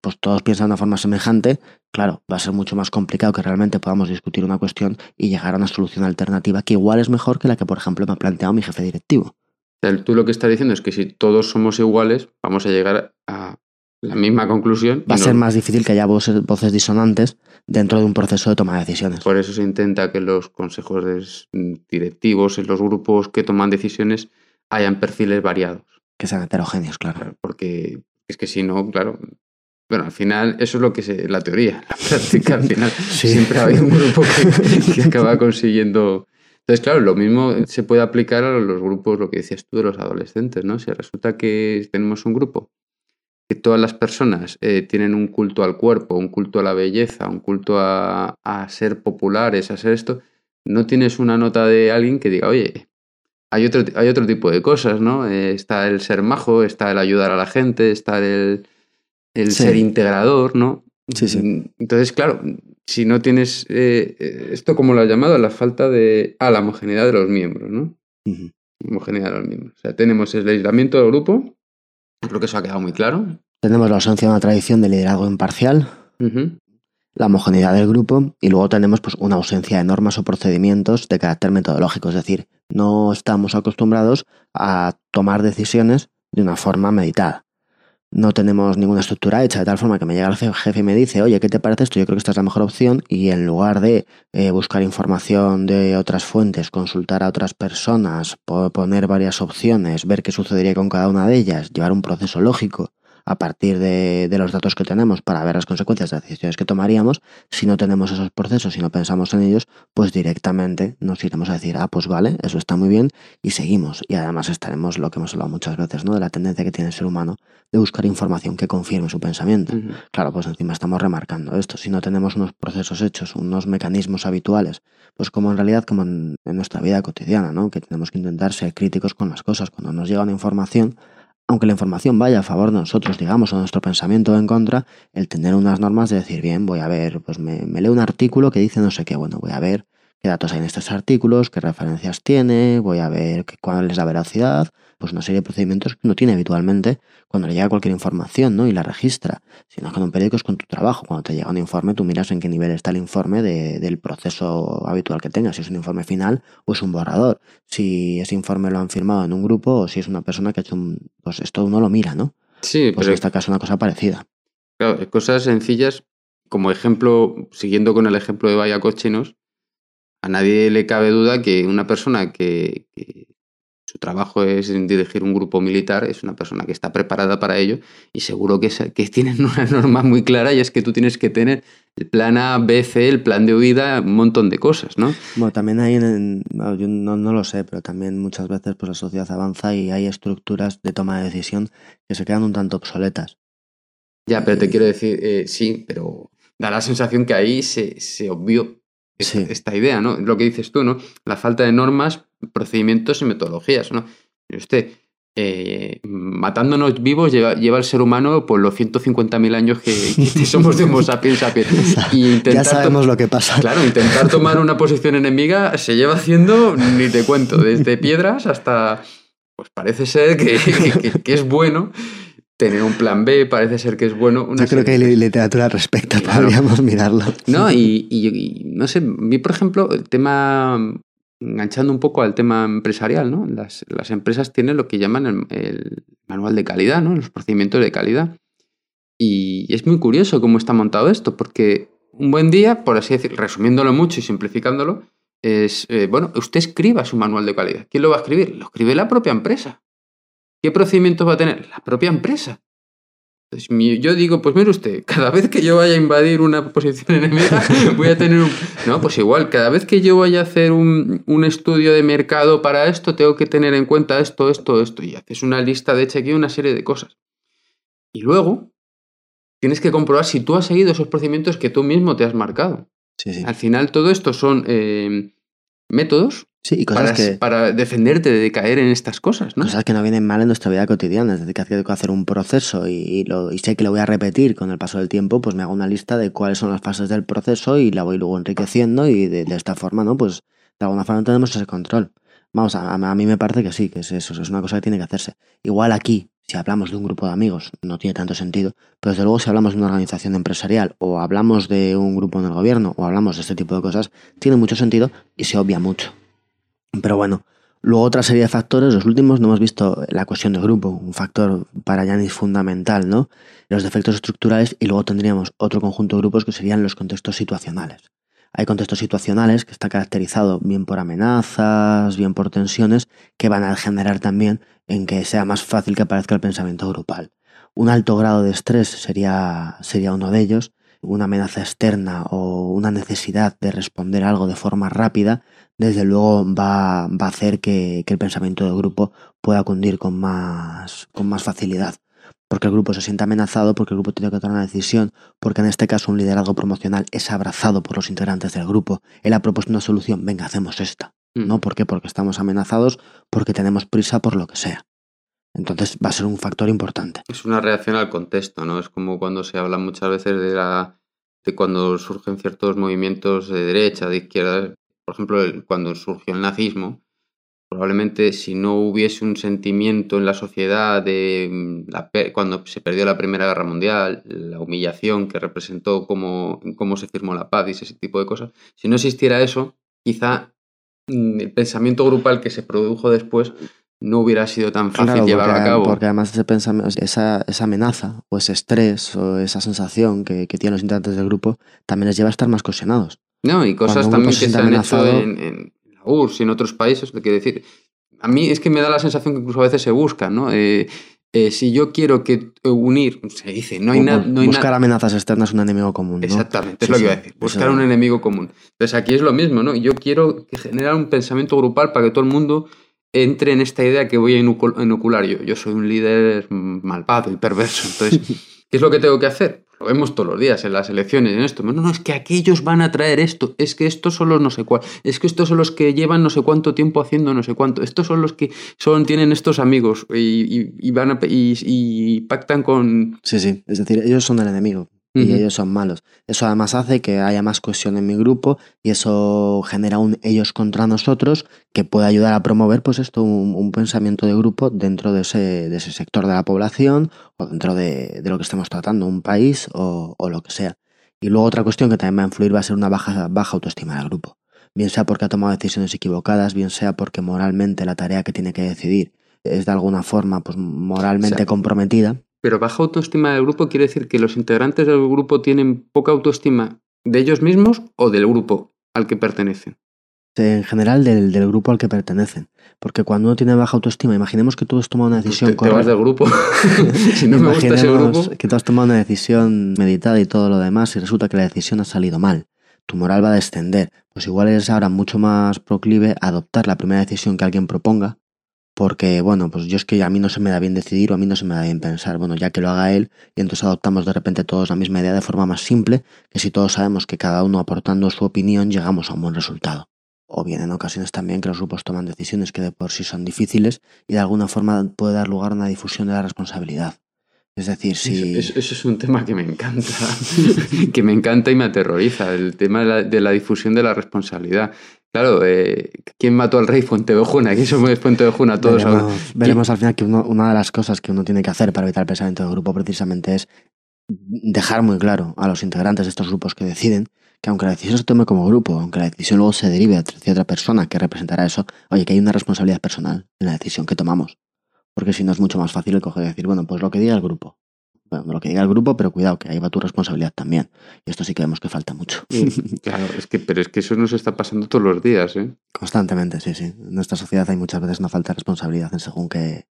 pues todos piensan de una forma semejante, claro, va a ser mucho más complicado que realmente podamos discutir una cuestión y llegar a una solución alternativa que igual es mejor que la que, por ejemplo, me ha planteado mi jefe directivo. Tú lo que estás diciendo es que si todos somos iguales, vamos a llegar a la misma conclusión. Va a ser más difícil que haya voces, voces, disonantes dentro de un proceso de toma de decisiones. Por eso se intenta que los consejos directivos, en los grupos que toman decisiones, hayan perfiles variados. Que sean heterogéneos, claro. Porque es que si no, claro. Bueno, al final, eso es lo que es la teoría. La práctica, al final, siempre hay un grupo que, que acaba consiguiendo entonces, claro, lo mismo se puede aplicar a los grupos, lo que decías tú, de los adolescentes, ¿no? Si resulta que tenemos un grupo que todas las personas eh, tienen un culto al cuerpo, un culto a la belleza, un culto a, ser populares, a ser esto, no tienes una nota de alguien que diga, oye, hay otro, hay otro tipo de cosas, ¿no? Eh, está el ser majo, está el ayudar a la gente, está el, el ser integrador, ¿no? Sí, sí. Entonces, claro, si no tienes eh, eh, esto como lo ha llamado, la falta de... Ah, la homogeneidad de los miembros, ¿no? Homogeneidad de los miembros. O sea, tenemos el aislamiento del grupo, creo que eso ha quedado muy claro. Tenemos la ausencia de una tradición de liderazgo imparcial, la homogeneidad del grupo y luego tenemos pues, una ausencia de normas o procedimientos de carácter metodológico, es decir, no estamos acostumbrados a tomar decisiones de una forma meditada no tenemos ninguna estructura hecha, de tal forma que me llega el jefe y me dice, oye, ¿qué te parece esto? Yo creo que esta es la mejor opción y en lugar de eh, buscar información de otras fuentes, consultar a otras personas, poner varias opciones, ver qué sucedería con cada una de ellas, llevar un proceso lógico a partir de, los datos que tenemos para ver las consecuencias de las decisiones que tomaríamos, si no tenemos esos procesos y no pensamos en ellos, pues directamente nos iremos a decir, ah, pues vale, eso está muy bien y seguimos. Y además estaremos, lo que hemos hablado muchas veces, ¿no? De la tendencia que tiene el ser humano de buscar información que confirme su pensamiento. Claro, pues encima estamos remarcando esto. Si no tenemos unos procesos hechos, unos mecanismos habituales, pues como en realidad, como en, en nuestra vida cotidiana, ¿no? Que tenemos que intentar ser críticos con las cosas. Cuando nos llega una información, aunque la información vaya a favor de nosotros, digamos, o nuestro pensamiento en contra, el tener unas normas de decir, bien, voy a ver, pues me, leo un artículo que dice no sé qué, bueno, voy a ver qué datos hay en estos artículos, qué referencias tiene, voy a ver cuál es la veracidad, pues una serie de procedimientos que uno tiene habitualmente cuando le llega cualquier información, ¿no? Y la registra. Si no es con un periódico, es con tu trabajo. Cuando te llega un informe, tú miras en qué nivel está el informe del proceso habitual que tengas, si es un informe final o es un borrador. Si ese informe lo han firmado en un grupo o si es una persona que ha hecho un... Pues esto uno lo mira, ¿no? Sí, pues en este caso una cosa parecida. Claro, cosas sencillas, como ejemplo, siguiendo con el ejemplo de Vaya Cochinos, a nadie le cabe duda que una persona que, su trabajo es dirigir un grupo militar, es una persona que está preparada para ello y seguro que, que tienen una norma muy clara y es que tú tienes que tener el plan A, B, C, el plan de huida, un montón de cosas, ¿no? Bueno, también hay, en, yo no, no, lo sé, pero también muchas veces pues, la sociedad avanza y hay estructuras de toma de decisión que se quedan un tanto obsoletas. Ya, pero te quiero decir, eh, sí, pero da la sensación que ahí se, se obvió esta, idea, ¿no? Lo que dices tú, ¿no? La falta de normas, procedimientos y metodologías, ¿no? usted, eh, matándonos vivos lleva, lleva el ser humano por los 150.000 años que, somos de Homo sapiens sapiens. Y ya sabemos lo que pasa. Claro, intentar tomar una posición enemiga se lleva haciendo, ni te cuento, desde piedras hasta... Pues parece ser que, que es bueno tener un plan B, parece ser que es bueno. Yo creo que hay literatura al respecto, podríamos mirarlo. No, y, no sé, vi por ejemplo el tema, enganchando un poco al tema empresarial, ¿no? Las, empresas tienen lo que llaman el, manual de calidad, ¿no? Los procedimientos de calidad. Y es muy curioso cómo está montado esto, porque un buen día, por así decir, resumiéndolo mucho y simplificándolo, es, eh, bueno, usted escriba su manual de calidad. ¿Quién lo va a escribir? Lo escribe la propia empresa. ¿Qué procedimientos va a tener? La propia empresa. Entonces, yo digo, pues mire usted, cada vez que yo vaya a invadir una posición enemiga, voy a tener un... No, pues igual, cada vez que yo vaya a hacer un, estudio de mercado para esto, tengo que tener en cuenta esto, esto, esto. Y haces una lista de aquí una serie de cosas. Y luego, tienes que comprobar si tú has seguido esos procedimientos que tú mismo te has marcado. Sí, sí. Al final, todo esto son eh, métodos Sí, cosas para, que, para defenderte de caer en estas cosas, ¿no? Cosas que no vienen mal en nuestra vida cotidiana. Es decir, que tengo que hacer un proceso y, lo, y sé que lo voy a repetir con el paso del tiempo, pues me hago una lista de cuáles son las fases del proceso y la voy luego enriqueciendo y de, esta forma, ¿no? Pues de alguna forma tenemos ese control. Vamos, a, a mí me parece que sí, que es eso, es una cosa que tiene que hacerse. Igual aquí, si hablamos de un grupo de amigos, no tiene tanto sentido, pero desde luego si hablamos de una organización empresarial o hablamos de un grupo en el gobierno o hablamos de este tipo de cosas, tiene mucho sentido y se obvia mucho. Pero bueno, luego otra serie de factores, los últimos no hemos visto la cuestión de grupo, un factor para Yanis fundamental, ¿no? Los defectos estructurales y luego tendríamos otro conjunto de grupos que serían los contextos situacionales. Hay contextos situacionales que está caracterizado bien por amenazas, bien por tensiones, que van a generar también en que sea más fácil que aparezca el pensamiento grupal. Un alto grado de estrés sería, sería uno de ellos, una amenaza externa o una necesidad de responder algo de forma rápida, desde luego va, va a hacer que, el pensamiento de grupo pueda cundir con más, con más facilidad porque el grupo se siente amenazado, porque el grupo tiene que tomar una decisión, porque en este caso un liderazgo promocional es abrazado por los integrantes del grupo. Él ha propuesto una solución, venga, hacemos esta. Mm. ¿No? ¿Por qué? Porque estamos amenazados, porque tenemos prisa por lo que sea. Entonces va a ser un factor importante. Es una reacción al contexto, ¿no? Es como cuando se habla muchas veces de la de cuando surgen ciertos movimientos de derecha, de izquierda, por ejemplo, cuando surgió el nazismo, probablemente si no hubiese un sentimiento en la sociedad de mm, la, cuando se perdió la Primera Guerra Mundial, la humillación que representó cómo, cómo se firmó la paz y ese tipo de cosas, si no existiera eso, quizá mm, el pensamiento grupal que se produjo después no hubiera sido tan fácil claro, porque, a cabo. Porque además ese pensamiento, esa, esa amenaza o ese estrés o esa sensación que, que, tienen los integrantes del grupo también les lleva a estar más cohesionados. No, y cosas también que se, han hecho en, en URSS y en otros países, quiero decir, a mí es que me da la sensación que incluso a veces se busca, ¿no? Eh, eh, si yo quiero que unir, se dice, no hay nada. No buscar amenazas externas un enemigo común. ¿no? Exactamente, es sí, lo que iba a decir. Buscar un enemigo común. Entonces aquí es lo mismo, ¿no? Yo quiero generar un pensamiento grupal para que todo el mundo entre en esta idea que voy a inocular yo. Yo soy un líder malvado y perverso. Entonces, ¿qué es lo que tengo que hacer? Lo vemos todos los días en las elecciones, en esto. No, no, es que aquellos van a traer esto. Es que estos son los no sé cuál. Es que estos son los que llevan no sé cuánto tiempo haciendo no sé cuánto. Estos son los que son, tienen estos amigos y, y, y van a, y, y, pactan con. Sí, sí. Es decir, ellos son el enemigo. Y uh -huh. ellos son malos. Eso además hace que haya más cohesión en mi grupo y eso genera un ellos contra nosotros que puede ayudar a promover pues esto, un, un pensamiento de grupo dentro de ese, de ese, sector de la población o dentro de, de lo que estemos tratando, un país o, o, lo que sea. Y luego otra cuestión que también va a influir va a ser una baja, baja autoestima del grupo. Bien sea porque ha tomado decisiones equivocadas, bien sea porque moralmente la tarea que tiene que decidir es de alguna forma pues moralmente o sea, comprometida pero baja autoestima del grupo quiere decir que los integrantes del grupo tienen poca autoestima de ellos mismos o del grupo al que pertenecen. En general del, del grupo al que pertenecen. Porque cuando uno tiene baja autoestima, imaginemos que tú has tomado una decisión te, te vas del grupo. si no me gusta ese grupo. Que tú has tomado una decisión meditada y todo lo demás y resulta que la decisión ha salido mal. Tu moral va a descender. Pues igual eres ahora mucho más proclive a adoptar la primera decisión que alguien proponga porque, bueno, pues yo es que a mí no se me da bien decidir o a mí no se me da bien pensar, bueno, ya que lo haga él y entonces adoptamos de repente todos la misma idea de forma más simple, que si todos sabemos que cada uno aportando su opinión llegamos a un buen resultado. O bien en ocasiones también que los grupos toman decisiones que de por sí son difíciles y de alguna forma puede dar lugar a una difusión de la responsabilidad. Es decir, si... Eso, eso, es un tema que me encanta, que me encanta y me aterroriza, el tema de la, de la difusión de la responsabilidad. Claro, eh, ¿quién mató al rey Fuentevejuna? Aquí somos Fuentevejuna todos veremos, ahora. Veremos al final que uno, una de las cosas que uno tiene que hacer para evitar el pensamiento del grupo precisamente es dejar muy claro a los integrantes de estos grupos que deciden que aunque la decisión se tome como grupo, aunque la decisión luego se derive hacia otra persona que representará eso, oye, que hay una responsabilidad personal en la decisión que tomamos. Porque si no es mucho más fácil el coger y decir, bueno, pues lo que diga el grupo. Bueno, lo que diga el grupo, pero cuidado, que ahí va tu responsabilidad también. Y esto sí que vemos que falta mucho. Claro, es que, pero es que eso nos está pasando todos los días, ¿eh? Constantemente, sí, sí. En nuestra sociedad hay muchas veces una falta de responsabilidad en según qué,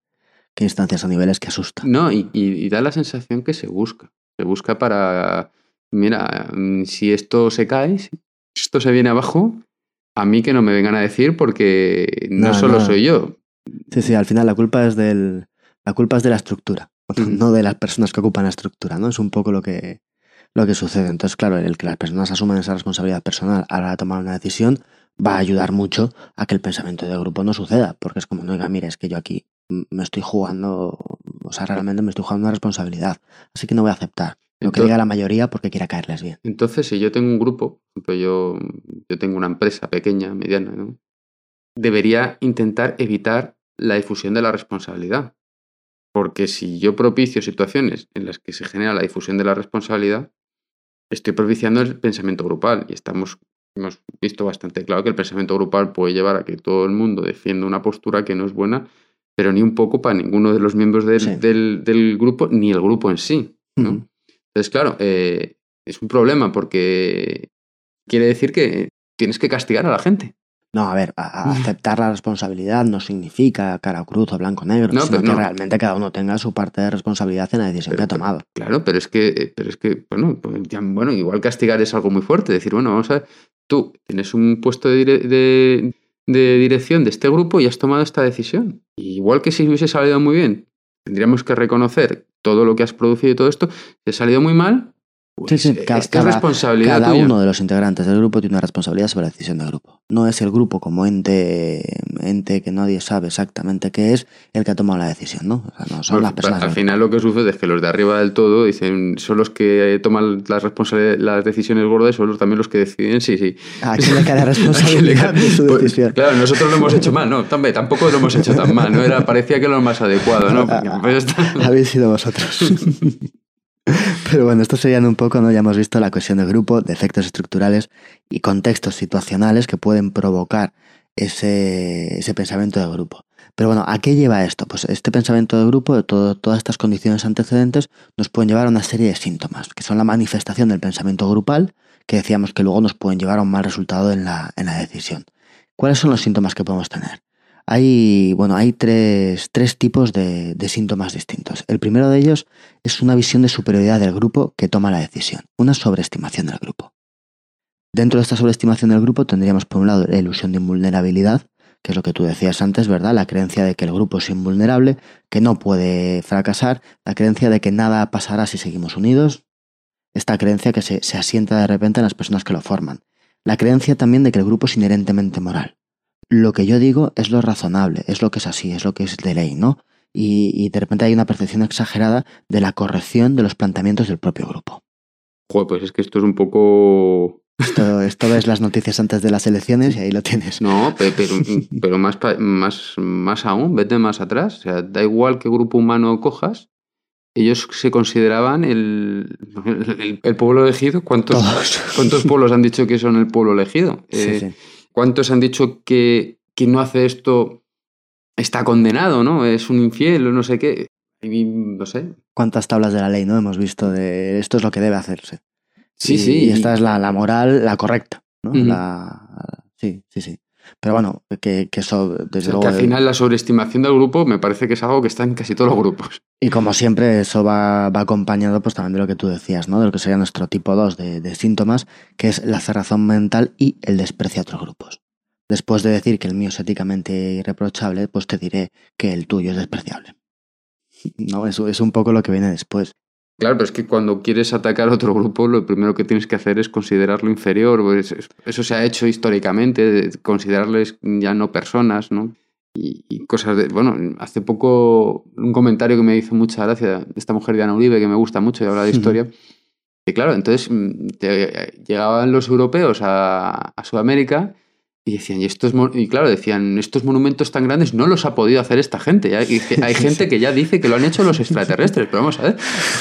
qué instancias o niveles que asusta. No, y, y, y da la sensación que se busca. Se busca para, mira, mm, si esto se cae, si esto se viene abajo, a mí que no me vengan a decir porque no, no solo no. soy yo. Sí, sí, al final la culpa es del, la culpa es de la estructura no de las personas que ocupan la estructura, ¿no? Es un poco lo que, lo que sucede. Entonces, claro, el que las personas asuman esa responsabilidad personal a la hora de tomar una decisión va a ayudar mucho a que el pensamiento de grupo no suceda, porque es como, no, oiga, mire, es que yo aquí me estoy jugando, o sea, realmente me estoy jugando una responsabilidad, así que no voy a aceptar lo que diga la mayoría porque quiera caerles bien. Entonces, si yo tengo un grupo, yo, yo tengo una empresa pequeña, mediana, ¿no? debería intentar evitar la difusión de la responsabilidad. Porque si yo propicio situaciones en las que se genera la difusión de la responsabilidad, estoy propiciando el pensamiento grupal y estamos hemos visto bastante claro que el pensamiento grupal puede llevar a que todo el mundo defienda una postura que no es buena, pero ni un poco para ninguno de los miembros del, grupo, ni el grupo en sí. Entonces, claro, eh, es un problema porque quiere decir que tienes que castigar a la gente. No, a ver, aceptar la responsabilidad no significa cara cruz o blanco negro, sino que realmente cada uno tenga su parte de responsabilidad en la decisión que ha tomado. Claro, pero es que, pero es que bueno, pues bueno, igual castigar es algo muy fuerte. Decir, bueno, vamos a ver, tú tienes un puesto de, dirección de este grupo y has tomado esta decisión. igual que si hubiese salido muy bien, tendríamos que reconocer todo lo que has producido y todo esto. Si ha salido muy mal, sí, sí, pues, cada, responsabilidad cada uno de los integrantes del grupo tiene una responsabilidad sobre la decisión del grupo. No es el grupo como ente, ente que nadie sabe exactamente qué es el que ha tomado la decisión, ¿no? no son las personas. Al final lo que sucede es que los de arriba del todo dicen son los que toman las las decisiones gordas, son los, también los que deciden sí, sí. ¿A quién le cae responsabilidad de su pues, decisión? claro, nosotros lo hemos hecho mal, no, tampoco lo hemos hecho tan mal, no era parecía que lo más adecuado, ¿no? Pues Habéis sido vosotros. Pero bueno, esto serían un poco, ¿no? Ya hemos visto la cohesión del grupo, defectos estructurales y contextos situacionales que pueden provocar ese, ese pensamiento de grupo. Pero bueno, ¿a qué lleva esto? Pues este pensamiento de grupo, de todas estas condiciones antecedentes, nos pueden llevar a una serie de síntomas, que son la manifestación del pensamiento grupal, que decíamos que luego nos pueden llevar a un mal resultado en la, en la decisión. ¿Cuáles son los síntomas que podemos tener? Hay, bueno, hay tres, tipos de, síntomas distintos. El primero de ellos es una visión de superioridad del grupo que toma la decisión, una sobreestimación del grupo. Dentro de esta sobreestimación del grupo tendríamos por un lado la ilusión de invulnerabilidad, que es lo que tú decías antes, ¿verdad? La creencia de que el grupo es invulnerable, que no puede fracasar, la creencia de que nada pasará si seguimos unidos, esta creencia que se asienta de repente en las personas que lo forman, la creencia también de que el grupo es inherentemente moral lo que yo digo es lo razonable, es lo que es así, es lo que es de ley, ¿no? Y, de repente hay una percepción exagerada de la corrección de los planteamientos del propio grupo. Joder, pues es que esto es un poco... Esto, esto ves las noticias antes de las elecciones y ahí lo tienes. No, pero, pero, más, más, más aún, vete más atrás. O sea, da igual qué grupo humano cojas, ellos se consideraban el, el, pueblo elegido. ¿Cuántos, ¿Cuántos pueblos han dicho que son el pueblo elegido? Sí, eh, sí. ¿Cuántos han dicho que quien no hace esto está condenado, ¿no? Es un infiel o no sé qué. No sé. ¿Cuántas tablas de la ley, no? Hemos visto de esto es lo que debe hacerse. Sí, sí. Y esta es la, moral, la correcta, ¿no? Sí, sí, sí. Pero bueno, que, eso, desde luego. Que al final la sobreestimación del grupo me parece que es algo que está en casi todos los grupos. Y como siempre, eso va, acompañado pues también de lo que tú decías, ¿no? De lo que sería nuestro tipo 2 de, síntomas, que es la cerrazón mental y el desprecio a otros grupos. Después de decir que el mío es éticamente irreprochable, pues te diré que el tuyo es despreciable. No, eso es un poco lo que viene después. Claro, pero es que cuando quieres atacar a otro grupo, lo primero que tienes que hacer es considerarlo inferior. Pues eso se ha hecho históricamente, considerarles ya no personas, ¿no? Y, cosas de. Bueno, hace poco un comentario que me hizo mucha gracia de esta mujer Diana Uribe, que me gusta mucho y habla de historia. Y claro, entonces mm, llegaban los europeos a, a Sudamérica y decían, y, estos, y claro, decían, estos monumentos tan grandes no los ha podido hacer esta gente. hay gente que ya dice que lo han hecho los extraterrestres, pero vamos a ver,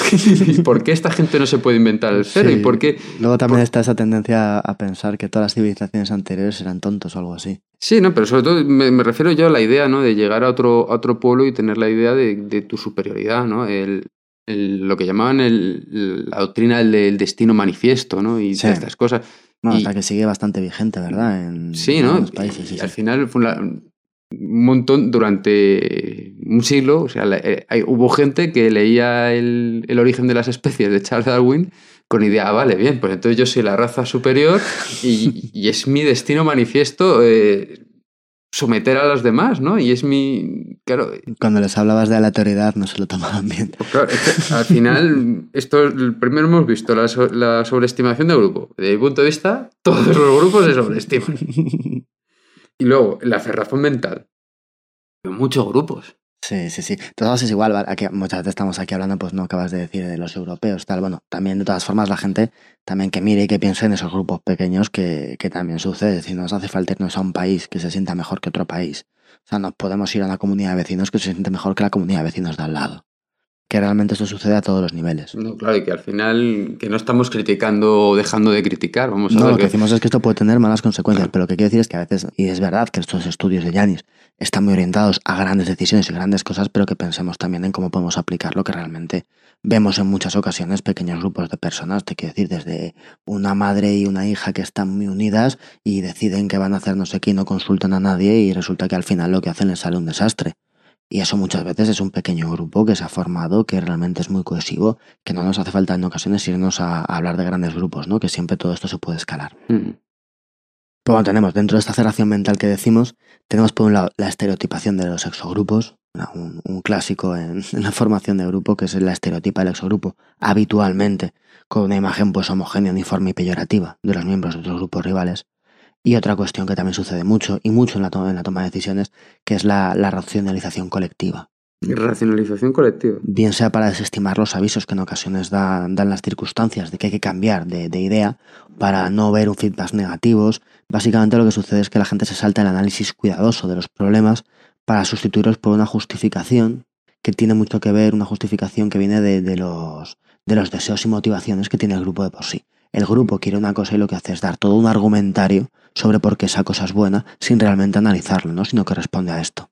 ¿por qué esta gente no se puede inventar el cero? ¿Y por qué, Luego también está esa tendencia a pensar que todas las civilizaciones anteriores eran tontos o algo así. Sí, no, pero sobre todo me, refiero yo a la idea ¿no? de llegar a otro, otro pueblo y tener la idea de, tu superioridad, ¿no? El, lo que llamaban la doctrina del, destino manifiesto, ¿no? Y estas cosas. No, hasta que sigue bastante vigente, ¿verdad? En, sí, ¿no? Los países, al final fue un montón durante un siglo. O sea, eh, hubo gente que leía el, origen de las especies de Charles Darwin con idea, ah, vale, bien, pues entonces yo soy la raza superior y, es mi destino manifiesto eh, someter a los demás, ¿no? Y es mi... Claro... Cuando les hablabas de aleatoriedad no se lo tomaban bien. Pues claro, al final, esto primero hemos visto la, sobreestimación del grupo. Desde mi punto de vista, todos los grupos se sobreestiman. y luego, la cerrazón mental. Muchos grupos. Sí, sí, sí. De todas es igual, aquí, muchas veces estamos aquí hablando, pues no acabas de decir de los europeos, tal. Bueno, también de todas formas la gente también que mire y que piense en esos grupos pequeños que, que también sucede. Decir, nos hace falta irnos a un país que se sienta mejor que otro país. O sea, nos podemos ir a una comunidad de vecinos que se siente mejor que la comunidad de vecinos de al lado. Que realmente esto sucede a todos los niveles. No, claro, y que al final que no estamos criticando o dejando de criticar. Vamos a No, ver lo que que- decimos es que esto puede tener malas consecuencias, pero lo que quiero decir es que a veces, y es verdad que estos estudios de Yanis están muy orientados a grandes decisiones y grandes cosas, pero que pensemos también en cómo podemos aplicar lo que realmente vemos en muchas ocasiones, pequeños grupos de personas, te quiero decir, desde una madre y una hija que están muy unidas y deciden que van a hacer no sé qué y no consultan a nadie y resulta que al final lo que hacen les sale un desastre. Y eso muchas veces es un pequeño grupo que se ha formado, que realmente es muy cohesivo, que no nos hace falta en ocasiones irnos a, a hablar de grandes grupos, ¿no? Que siempre todo esto se puede escalar. Mm. Pero bueno, tenemos dentro de esta cerración mental que decimos, tenemos por un lado la estereotipación de los exogrupos, un, un clásico en, en la formación de grupo, que es la estereotipa del exogrupo, habitualmente con una imagen pues homogénea, uniforme y peyorativa de los miembros de otros grupos rivales. Y otra cuestión que también sucede mucho, y mucho en la toma, en la toma de decisiones, que es la, la racionalización colectiva. Racionalización colectiva. Bien sea para desestimar los avisos que en ocasiones da- dan las circunstancias de que hay que cambiar de, de idea, para no ver un feedback negativos. Básicamente lo que sucede es que la gente se salta el análisis cuidadoso de los problemas para sustituirlos por una justificación que tiene mucho que ver, una justificación que viene de, de los, de los deseos y motivaciones que tiene el grupo de por sí. El grupo quiere una cosa y lo que hace es dar todo un argumentario sobre por qué esa cosa es buena sin realmente analizarlo, ¿no? sino que responde a esto.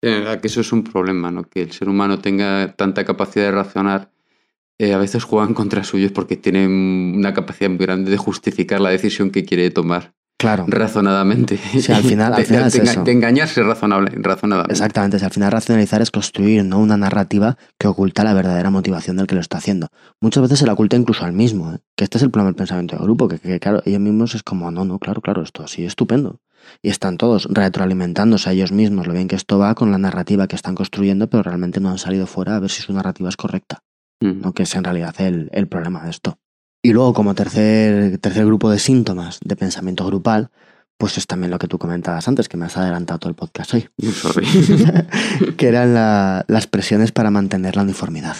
Que eso es un problema, ¿no? Que el ser humano tenga tanta capacidad de razonar. eh, a veces juegan contra suyos porque tienen una capacidad muy grande de justificar la decisión que quiere tomar Claro. razonadamente. Sí, al final- al de, final es de enga- eso. de engañarse razonable, razonadamente. Exactamente, si al final racionalizar es construir ¿no? una narrativa que oculta la verdadera motivación del que lo está haciendo. Muchas veces se la oculta incluso al mismo, ¿eh? que este es el problema del pensamiento de grupo, que, que, claro, ellos mismos es como, no, no, claro, claro, esto así estupendo. Y están todos retroalimentándose a ellos mismos, lo bien que esto va con la narrativa que están construyendo, pero realmente no han salido fuera a ver si su narrativa es correcta, Mm. ¿no? que es en realidad el, el problema de esto. Y luego, como tercer, tercer grupo de síntomas de pensamiento grupal, pues es también lo que tú comentabas antes, que me has adelantado todo el podcast hoy. Que eran la- las presiones para mantener la uniformidad.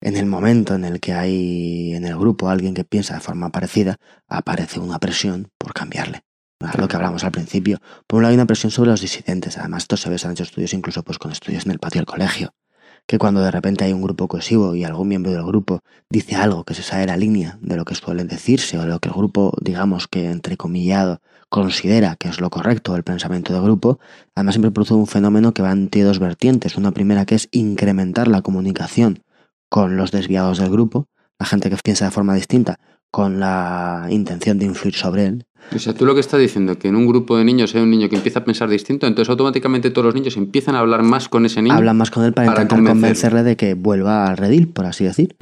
En el momento en el que hay en el grupo alguien que piensa de forma parecida, aparece una presión por cambiarle. ¿verdad? Lo que hablamos al principio. Por un lado hay una presión sobre los disidentes. Además, esto se ve, se han hecho estudios incluso pues, con estudios en el patio del colegio. Que cuando de repente hay un grupo cohesivo y algún miembro del grupo dice algo que se sale de la línea de lo que suelen decirse o de lo que el grupo, digamos que entrecomillado, considera que es lo correcto del pensamiento del grupo, además siempre produce un fenómeno que va entre dos vertientes. Una primera que es incrementar la comunicación con los desviados del grupo, la gente que piensa de forma distinta, con la intención de influir sobre él. O sea, tú lo que estás diciendo, que en un grupo de niños hay un niño que empieza a pensar distinto, entonces automáticamente todos los niños empiezan a hablar más con ese niño. Hablan más con él para, para intentar convencerle de que vuelva al redil, por así decir.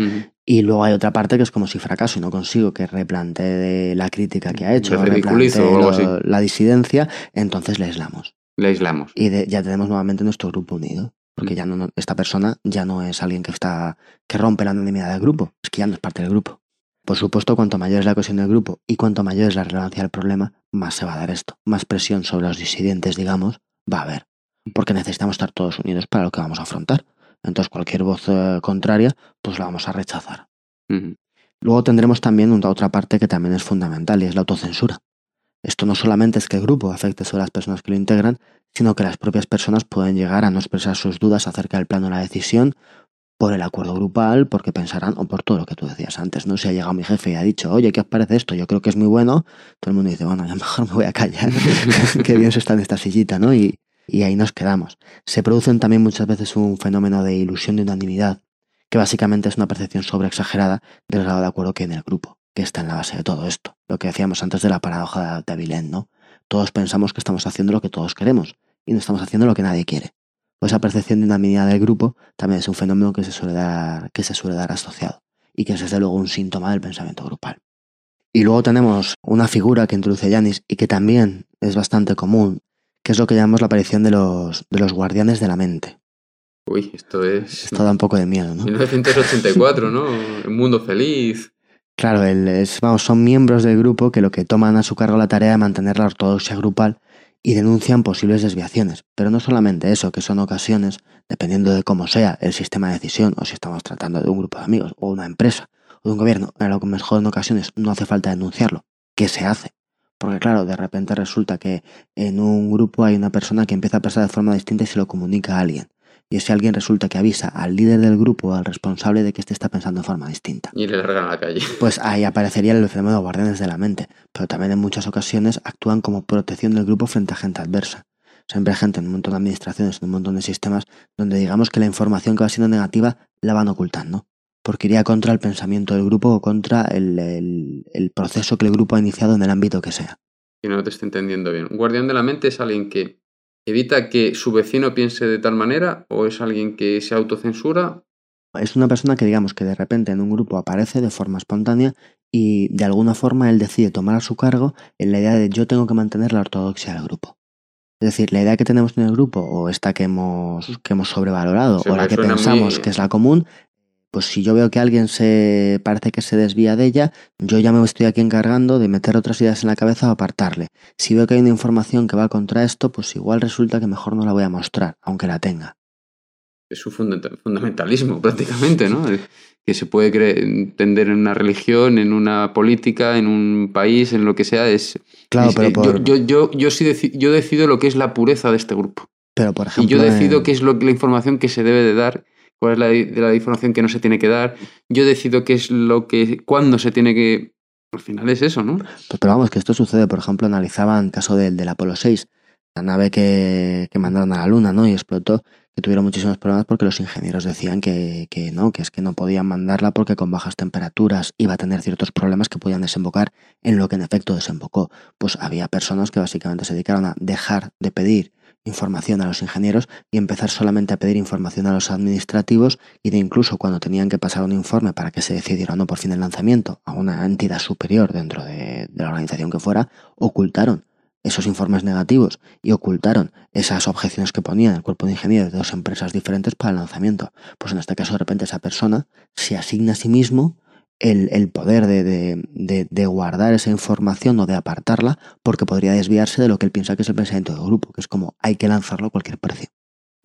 Y luego hay otra parte que es como si fracaso y no consigo que replantee la crítica que ha hecho, o ridiculizo replantee o algo lo- así. la disidencia, entonces le aislamos. Le aislamos. Y de- ya tenemos nuevamente nuestro grupo unido. Porque ya no, no- esta persona ya no es alguien que está que rompe la anonimidad del grupo, es que ya no es parte del grupo. Por supuesto, cuanto mayor es la cohesión del grupo y cuanto mayor es la relevancia del problema, más se va a dar esto. Más presión sobre los disidentes, digamos, va a haber. Porque necesitamos estar todos unidos para lo que vamos a afrontar. Entonces, cualquier voz eh, contraria, pues la vamos a rechazar. Luego tendremos también una otra parte que también es fundamental y es la autocensura. Esto no solamente es que el grupo afecte sobre las personas que lo integran, sino que las propias personas pueden llegar a no expresar sus dudas acerca del plano de la decisión por el acuerdo grupal, porque pensarán, o por todo lo que tú decías antes, ¿no? Si ha llegado mi jefe y ha dicho, oye, ¿qué os parece esto? Yo creo que es muy bueno, todo el mundo dice, bueno, ya mejor me voy a callar, qué bien se está en esta sillita, ¿no? Y, y ahí nos quedamos. Se producen también muchas veces un fenómeno de ilusión de unanimidad, que básicamente es una percepción sobreexagerada del grado de acuerdo que hay en el grupo, que está en la base de todo esto. Lo que decíamos antes de la paradoja de Avilén, ¿no? Todos pensamos que estamos haciendo lo que todos queremos y no estamos haciendo lo que nadie quiere. Pues esa percepción de unanimidad del grupo también es un fenómeno que se suele dar, que se suele dar asociado y que es desde luego un síntoma del pensamiento grupal. Y luego tenemos una figura que introduce Yanis y que también es bastante común, que es lo que llamamos la aparición de los, de los guardianes de la mente. Uy, esto es. Esto da un poco de miedo, ¿no? 1984, ¿no? Un mundo feliz. Claro, el- es- vamos, son miembros del grupo que lo que toman a su cargo la tarea de mantener la ortodoxia grupal y denuncian posibles desviaciones. Pero no solamente eso, que son ocasiones, dependiendo de cómo sea el sistema de decisión, o si estamos tratando de un grupo de amigos, o una empresa, o de un gobierno, a lo que mejor en ocasiones no hace falta denunciarlo. ¿Qué se hace? Porque claro, de repente resulta que en un grupo hay una persona que empieza a pensar de forma distinta y se lo comunica a alguien. Y ese alguien resulta que avisa al líder del grupo o al responsable de que éste está pensando de forma distinta. Y le largan a la calle. Pues ahí aparecería el fenómeno de guardianes de la mente, pero también en muchas ocasiones actúan como protección del grupo frente a gente adversa. Siempre hay gente en un montón de administraciones, en un montón de sistemas, donde digamos que la información que va siendo negativa la van ocultando, porque iría contra el pensamiento del grupo o contra el, el, el proceso que el grupo ha iniciado en el ámbito que sea. Que no te esté entendiendo bien. Un guardián de la mente es alguien que evita que su vecino piense de tal manera o es alguien que se autocensura. Es una persona que digamos que de repente en un grupo aparece de forma espontánea y de alguna forma él decide tomar a su cargo en la idea de yo tengo que mantener la ortodoxia del grupo. Es decir, la idea que tenemos en el grupo o esta que hemos, que hemos sobrevalorado o la que pensamos muy- que es la común, pues si yo veo que alguien se parece que se desvía de ella, yo ya me estoy aquí encargando de meter otras ideas en la cabeza o apartarle. Si veo que hay una información que va contra esto, pues igual resulta que mejor no la voy a mostrar, aunque la tenga. Es un funda- fundamentalismo prácticamente, ¿no? Que se puede entender en una religión, en una política, en un país, en lo que sea. Es, Claro, es- pero por, yo, yo, yo, yo sí deci- yo decido lo que es la pureza de este grupo. pero por Y ejemplo, yo decido qué es lo, la información que se debe de dar, cuál es la, la información que no se tiene que dar. Yo decido qué es lo que, cuándo se tiene que... Al final es eso, ¿no? Pues, pero vamos, que esto sucede, por ejemplo, analizaban el caso del, del Apolo 6, la nave que, que mandaron a la Luna, ¿no? Y explotó, que tuvieron muchísimos problemas porque los ingenieros decían que, que no, que es que no podían mandarla porque con bajas temperaturas iba a tener ciertos problemas que podían desembocar en lo que en efecto desembocó. Pues había personas que básicamente se dedicaron a dejar de pedir información a los ingenieros y empezar solamente a pedir información a los administrativos y de incluso cuando tenían que pasar un informe para que se decidiera o no por fin el lanzamiento a una entidad superior dentro de, la organización que fuera, ocultaron esos informes negativos y ocultaron esas objeciones que ponían el cuerpo de ingenieros de dos empresas diferentes para el lanzamiento. Pues en este caso de repente esa persona se asigna a sí mismo el, el poder de, de, de, de guardar esa información o de apartarla porque podría desviarse de lo que él piensa que es el pensamiento del grupo, que es como hay que lanzarlo a cualquier precio.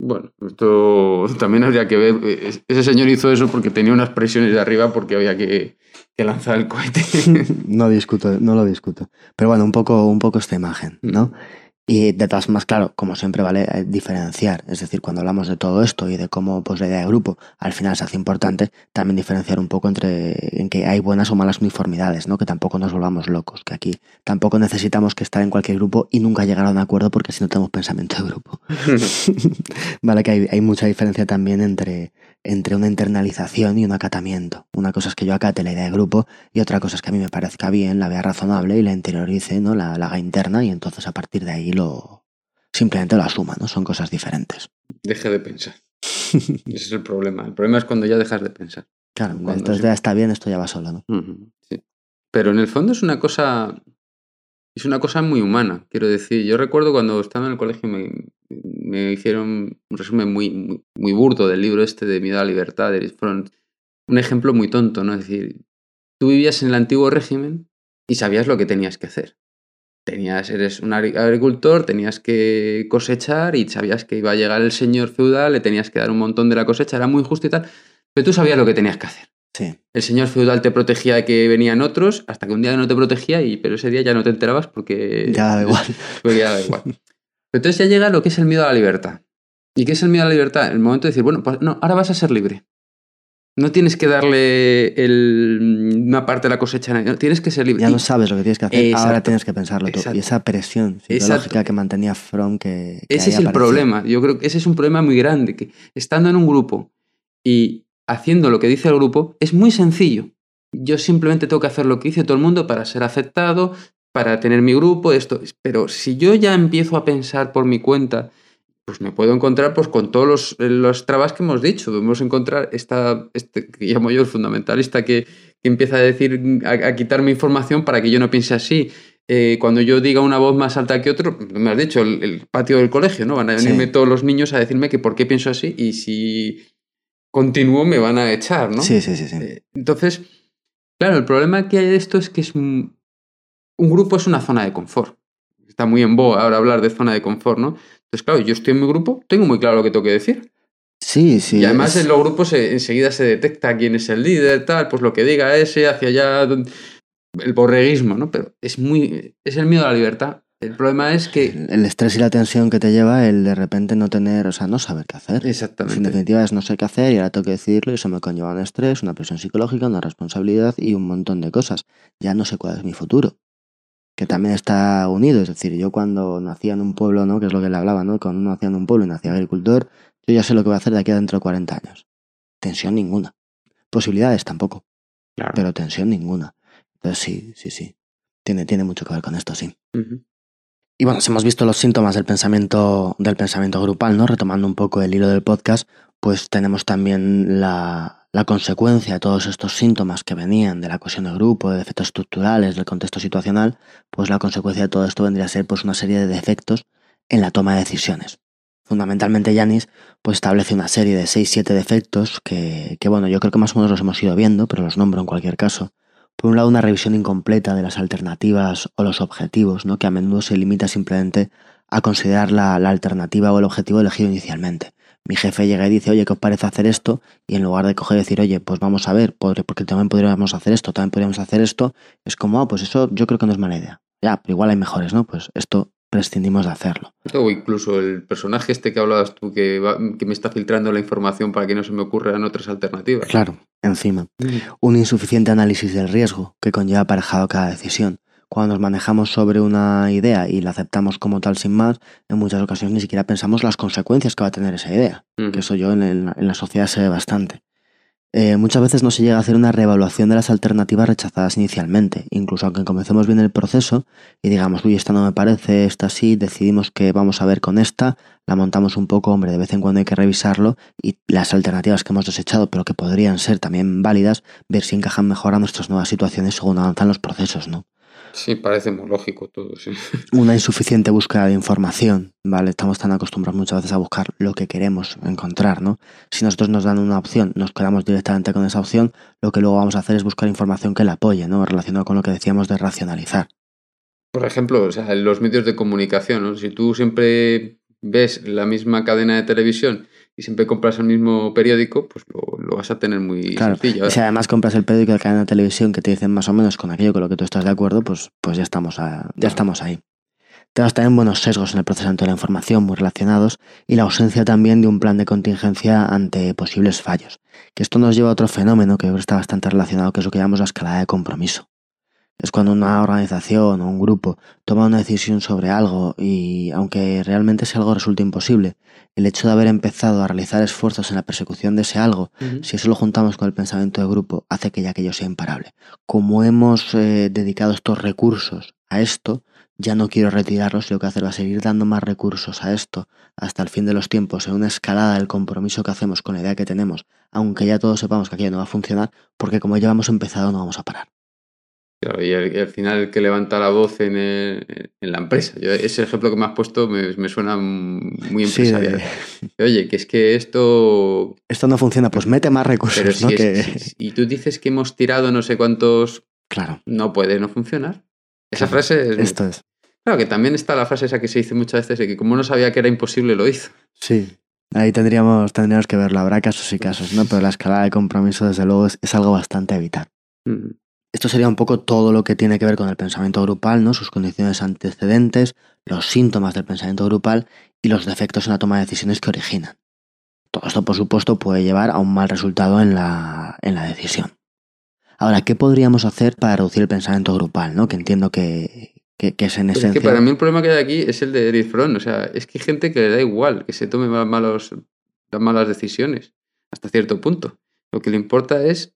Bueno, esto también habría que ver. Ese señor hizo eso porque tenía unas presiones de arriba porque había que, que lanzar el cohete. no discuto, no lo discuto. Pero bueno, un poco, un poco esta imagen, ¿no? Y de todas más, claro, como siempre vale eh, diferenciar, es decir, cuando hablamos de todo esto y de cómo pues, la idea de grupo al final se hace importante, también diferenciar un poco entre en que hay buenas o malas uniformidades, ¿no? Que tampoco nos volvamos locos, que aquí tampoco necesitamos que estar en cualquier grupo y nunca llegar a un acuerdo porque si no tenemos pensamiento de grupo. vale, que hay, hay mucha diferencia también entre, entre una internalización y un acatamiento. Una cosa es que yo acate la idea de grupo y otra cosa es que a mí me parezca bien, la vea razonable y la interiorice, ¿no? La, la haga interna y entonces a partir de ahí lo simplemente lo asuma, ¿no? Son cosas diferentes. Deje de pensar. Ese es el problema. El problema es cuando ya dejas de pensar. Claro, Cuando entonces ya está bien, esto ya va solo, ¿no? Sí. Pero en el fondo es una cosa. Es una cosa muy humana, quiero decir. Yo recuerdo cuando estaba en el colegio me, me hicieron un resumen muy, muy, burdo del libro este de Miedo a la Libertad de Fromm. Un ejemplo muy tonto, ¿no? Es decir, tú vivías en el antiguo régimen y sabías lo que tenías que hacer. Tenías, eres un agri- agricultor, tenías que cosechar y sabías que iba a llegar el señor feudal, le tenías que dar un montón de la cosecha, era muy justo y tal, pero tú sabías lo que tenías que hacer. Sí. El señor feudal te protegía de que venían otros, hasta que un día no te protegía, y, pero ese día ya no te enterabas porque. Ya da igual. porque ya da igual. Pero entonces ya llega lo que es el miedo a la libertad. ¿Y qué es el miedo a la libertad? El momento de decir, bueno, pues no, ahora vas a ser libre. No tienes que darle el- una parte de la cosecha, no, tienes que ser libre. Ya no sabes lo que tienes que hacer, ahora tienes que pensarlo tú. Exacto. Y esa presión psicológica Exacto. que mantenía From que... que Ese es el problema. Yo creo que ese es un problema muy grande. Que estando en un grupo y haciendo lo que dice el grupo, es muy sencillo. Yo simplemente tengo que hacer lo que dice todo el mundo para ser aceptado, para tener mi grupo, esto. Pero si yo ya empiezo a pensar por mi cuenta, pues me puedo encontrar pues, con todos los, los trabas que hemos dicho. Podemos encontrar esta, este que llamo yo el fundamentalista que, que empieza a decir, a, a quitarme información para que yo no piense así. Eh, cuando yo diga una voz más alta que otro, me has dicho, el, el patio del colegio, ¿no? Van a venirme Sí. todos los niños a decirme que por qué pienso así y si continúo me van a echar, ¿no? Sí, sí, sí. sí. Eh, Entonces, claro, el problema que hay de esto es que es un, un grupo es una zona de confort. está muy en boga ahora hablar de zona de confort, ¿no? Entonces, claro, yo estoy en mi grupo, tengo muy claro lo que tengo que decir. Sí, sí. y además es- en los grupos eh, enseguida se detecta quién es el líder, tal, pues lo que diga ese, hacia allá, el borreguismo, ¿no? Pero es muy, es el miedo a la libertad. El problema es que... el el estrés y la tensión que te lleva el de repente no tener, o sea, no saber qué hacer. En Exactamente. definitiva es no sé qué hacer y ahora tengo que decirlo y eso me conlleva un estrés, una presión psicológica, una responsabilidad y un montón de cosas. Ya no sé cuál es mi futuro. Que también está unido. Es decir, yo cuando nacía en un pueblo, ¿no? Que es lo que le hablaba, ¿no? Cuando uno nacía en un pueblo y nacía agricultor, yo ya sé lo que voy a hacer de aquí a dentro de 40 años. Tensión ninguna. Posibilidades tampoco, Claro. pero tensión ninguna. Entonces sí, sí, sí. Tiene, tiene mucho que ver con esto, sí. Ujú. Y bueno, si hemos visto los síntomas del pensamiento, del pensamiento grupal, ¿no? Retomando un poco el hilo del podcast, pues tenemos también la, la consecuencia de todos estos síntomas que venían de la cohesión de grupo, de defectos estructurales, del contexto situacional, pues la consecuencia de todo esto vendría a ser pues una serie de defectos en la toma de decisiones. Fundamentalmente Yanis pues establece una serie de 6-7 defectos que, que, bueno, yo creo que más o menos los hemos ido viendo, pero los nombro en cualquier caso. Por un lado, una revisión incompleta de las alternativas o los objetivos, ¿no? que a menudo se limita simplemente a considerar la, la alternativa o el objetivo elegido inicialmente. Mi jefe llega y dice, oye, ¿qué os parece hacer esto? Y en lugar de coger y decir, oye, pues vamos a ver, porque también podríamos hacer esto, también podríamos hacer esto, es como, ah, pues eso yo creo que no es mala idea. Ya, pero igual hay mejores, ¿no? Pues esto prescindimos de hacerlo. O incluso el personaje este que hablabas tú, que, va- que me está filtrando la información para que no se me ocurran otras alternativas. Claro, encima. Un insuficiente análisis del riesgo que conlleva aparejado cada decisión. Cuando nos manejamos sobre una idea y la aceptamos como tal sin más, en muchas ocasiones ni siquiera pensamos las consecuencias que va a tener esa idea, que eso yo en, el- en la sociedad se ve bastante. Eh, muchas veces no se llega a hacer una reevaluación de las alternativas rechazadas inicialmente, incluso aunque comencemos bien el proceso y digamos, uy, esta no me parece, esta sí, decidimos que vamos a ver con esta, la montamos un poco, hombre, de vez en cuando hay que revisarlo y las alternativas que hemos desechado, pero que podrían ser también válidas, ver si encajan mejor a nuestras nuevas situaciones según avanzan los procesos, ¿no? Sí, parece muy lógico todo, sí. Una insuficiente búsqueda de información, ¿vale? Estamos tan acostumbrados muchas veces a buscar lo que queremos encontrar, ¿no? Si nosotros nos dan una opción, nos quedamos directamente con esa opción, lo que luego vamos a hacer es buscar información que la apoye, ¿no? Relacionado con lo que decíamos de racionalizar. Por ejemplo, o sea, los medios de comunicación, ¿no? Si tú siempre ves la misma cadena de televisión y siempre compras el mismo periódico, pues lo, lo vas a tener muy Claro, sencillo. y si además compras el periódico de cadena de televisión que te dicen más o menos con aquello con lo que tú estás de acuerdo, pues, pues ya, estamos a- ya estamos ahí. Tenemos también buenos sesgos en el procesamiento de la información muy relacionados y la ausencia también de un plan de contingencia ante posibles fallos. Que esto nos lleva a otro fenómeno que está bastante relacionado, que es lo que llamamos la escalada de compromiso. Es cuando una organización o un grupo toma una decisión sobre algo y aunque realmente ese algo resulte imposible, el hecho de haber empezado a realizar esfuerzos en la persecución de ese algo si eso lo juntamos con el pensamiento de grupo, hace que ya aquello sea imparable. Como hemos eh, dedicado estos recursos a esto, ya no quiero retirarlos y lo que hacer va a seguir dando más recursos a esto hasta el fin de los tiempos, en una escalada del compromiso que hacemos con la idea que tenemos, aunque ya todos sepamos que aquello no va a funcionar, porque como ya hemos empezado no vamos a parar. Claro, y, al, final el que levanta la voz en, el- en la empresa. Yo- ese ejemplo que me has puesto me, me suena muy Sí, de- empresarial. Oye, que es que esto... esto no funciona, pues mete más recursos, Pero si ¿no? es- Que- si- y tú dices que hemos tirado no sé cuántos... Claro, No puede no funcionar. Esa Claro, frase es... esto es. Claro, que también está la frase esa que se dice muchas veces de que como no sabía que era imposible, lo hizo. Sí. Ahí tendríamos, tendríamos que verlo, habrá casos y casos, ¿no? Pero la escalada de compromiso, desde luego, es, es algo bastante evitar. Mm. Esto sería un poco todo lo que tiene que ver con el pensamiento grupal, ¿no? Sus condiciones antecedentes, los síntomas del pensamiento grupal y los defectos en la toma de decisiones que originan. Todo esto, por supuesto, puede llevar a un mal resultado en la, en la decisión. Ahora, ¿qué podríamos hacer para reducir el pensamiento grupal, ¿no? Que entiendo que, que, que es en Pero es esencia... que para mí el problema que hay aquí es el de Eric Fromm. O sea, es que hay gente que le da igual que se tome ma- malos, las malas decisiones hasta cierto punto. Lo que le importa es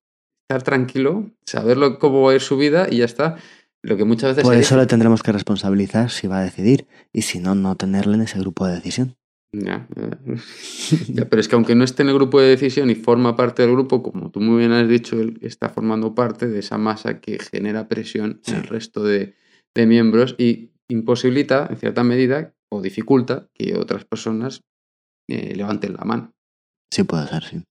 estar tranquilo, saberlo cómo va a ir su vida y ya está. Lo que muchas veces Por eso le tendremos que responsabilizar si va a decidir y si no, no tenerle en ese grupo de decisión. Ya, ya. Ya, pero es que aunque no esté en el grupo de decisión y forma parte del grupo, como tú muy bien has dicho, él está formando parte de esa masa que genera presión Sí. en el resto de, de miembros y imposibilita, en cierta medida, o dificulta que otras personas eh, levanten la mano. Sí puede ser, sí.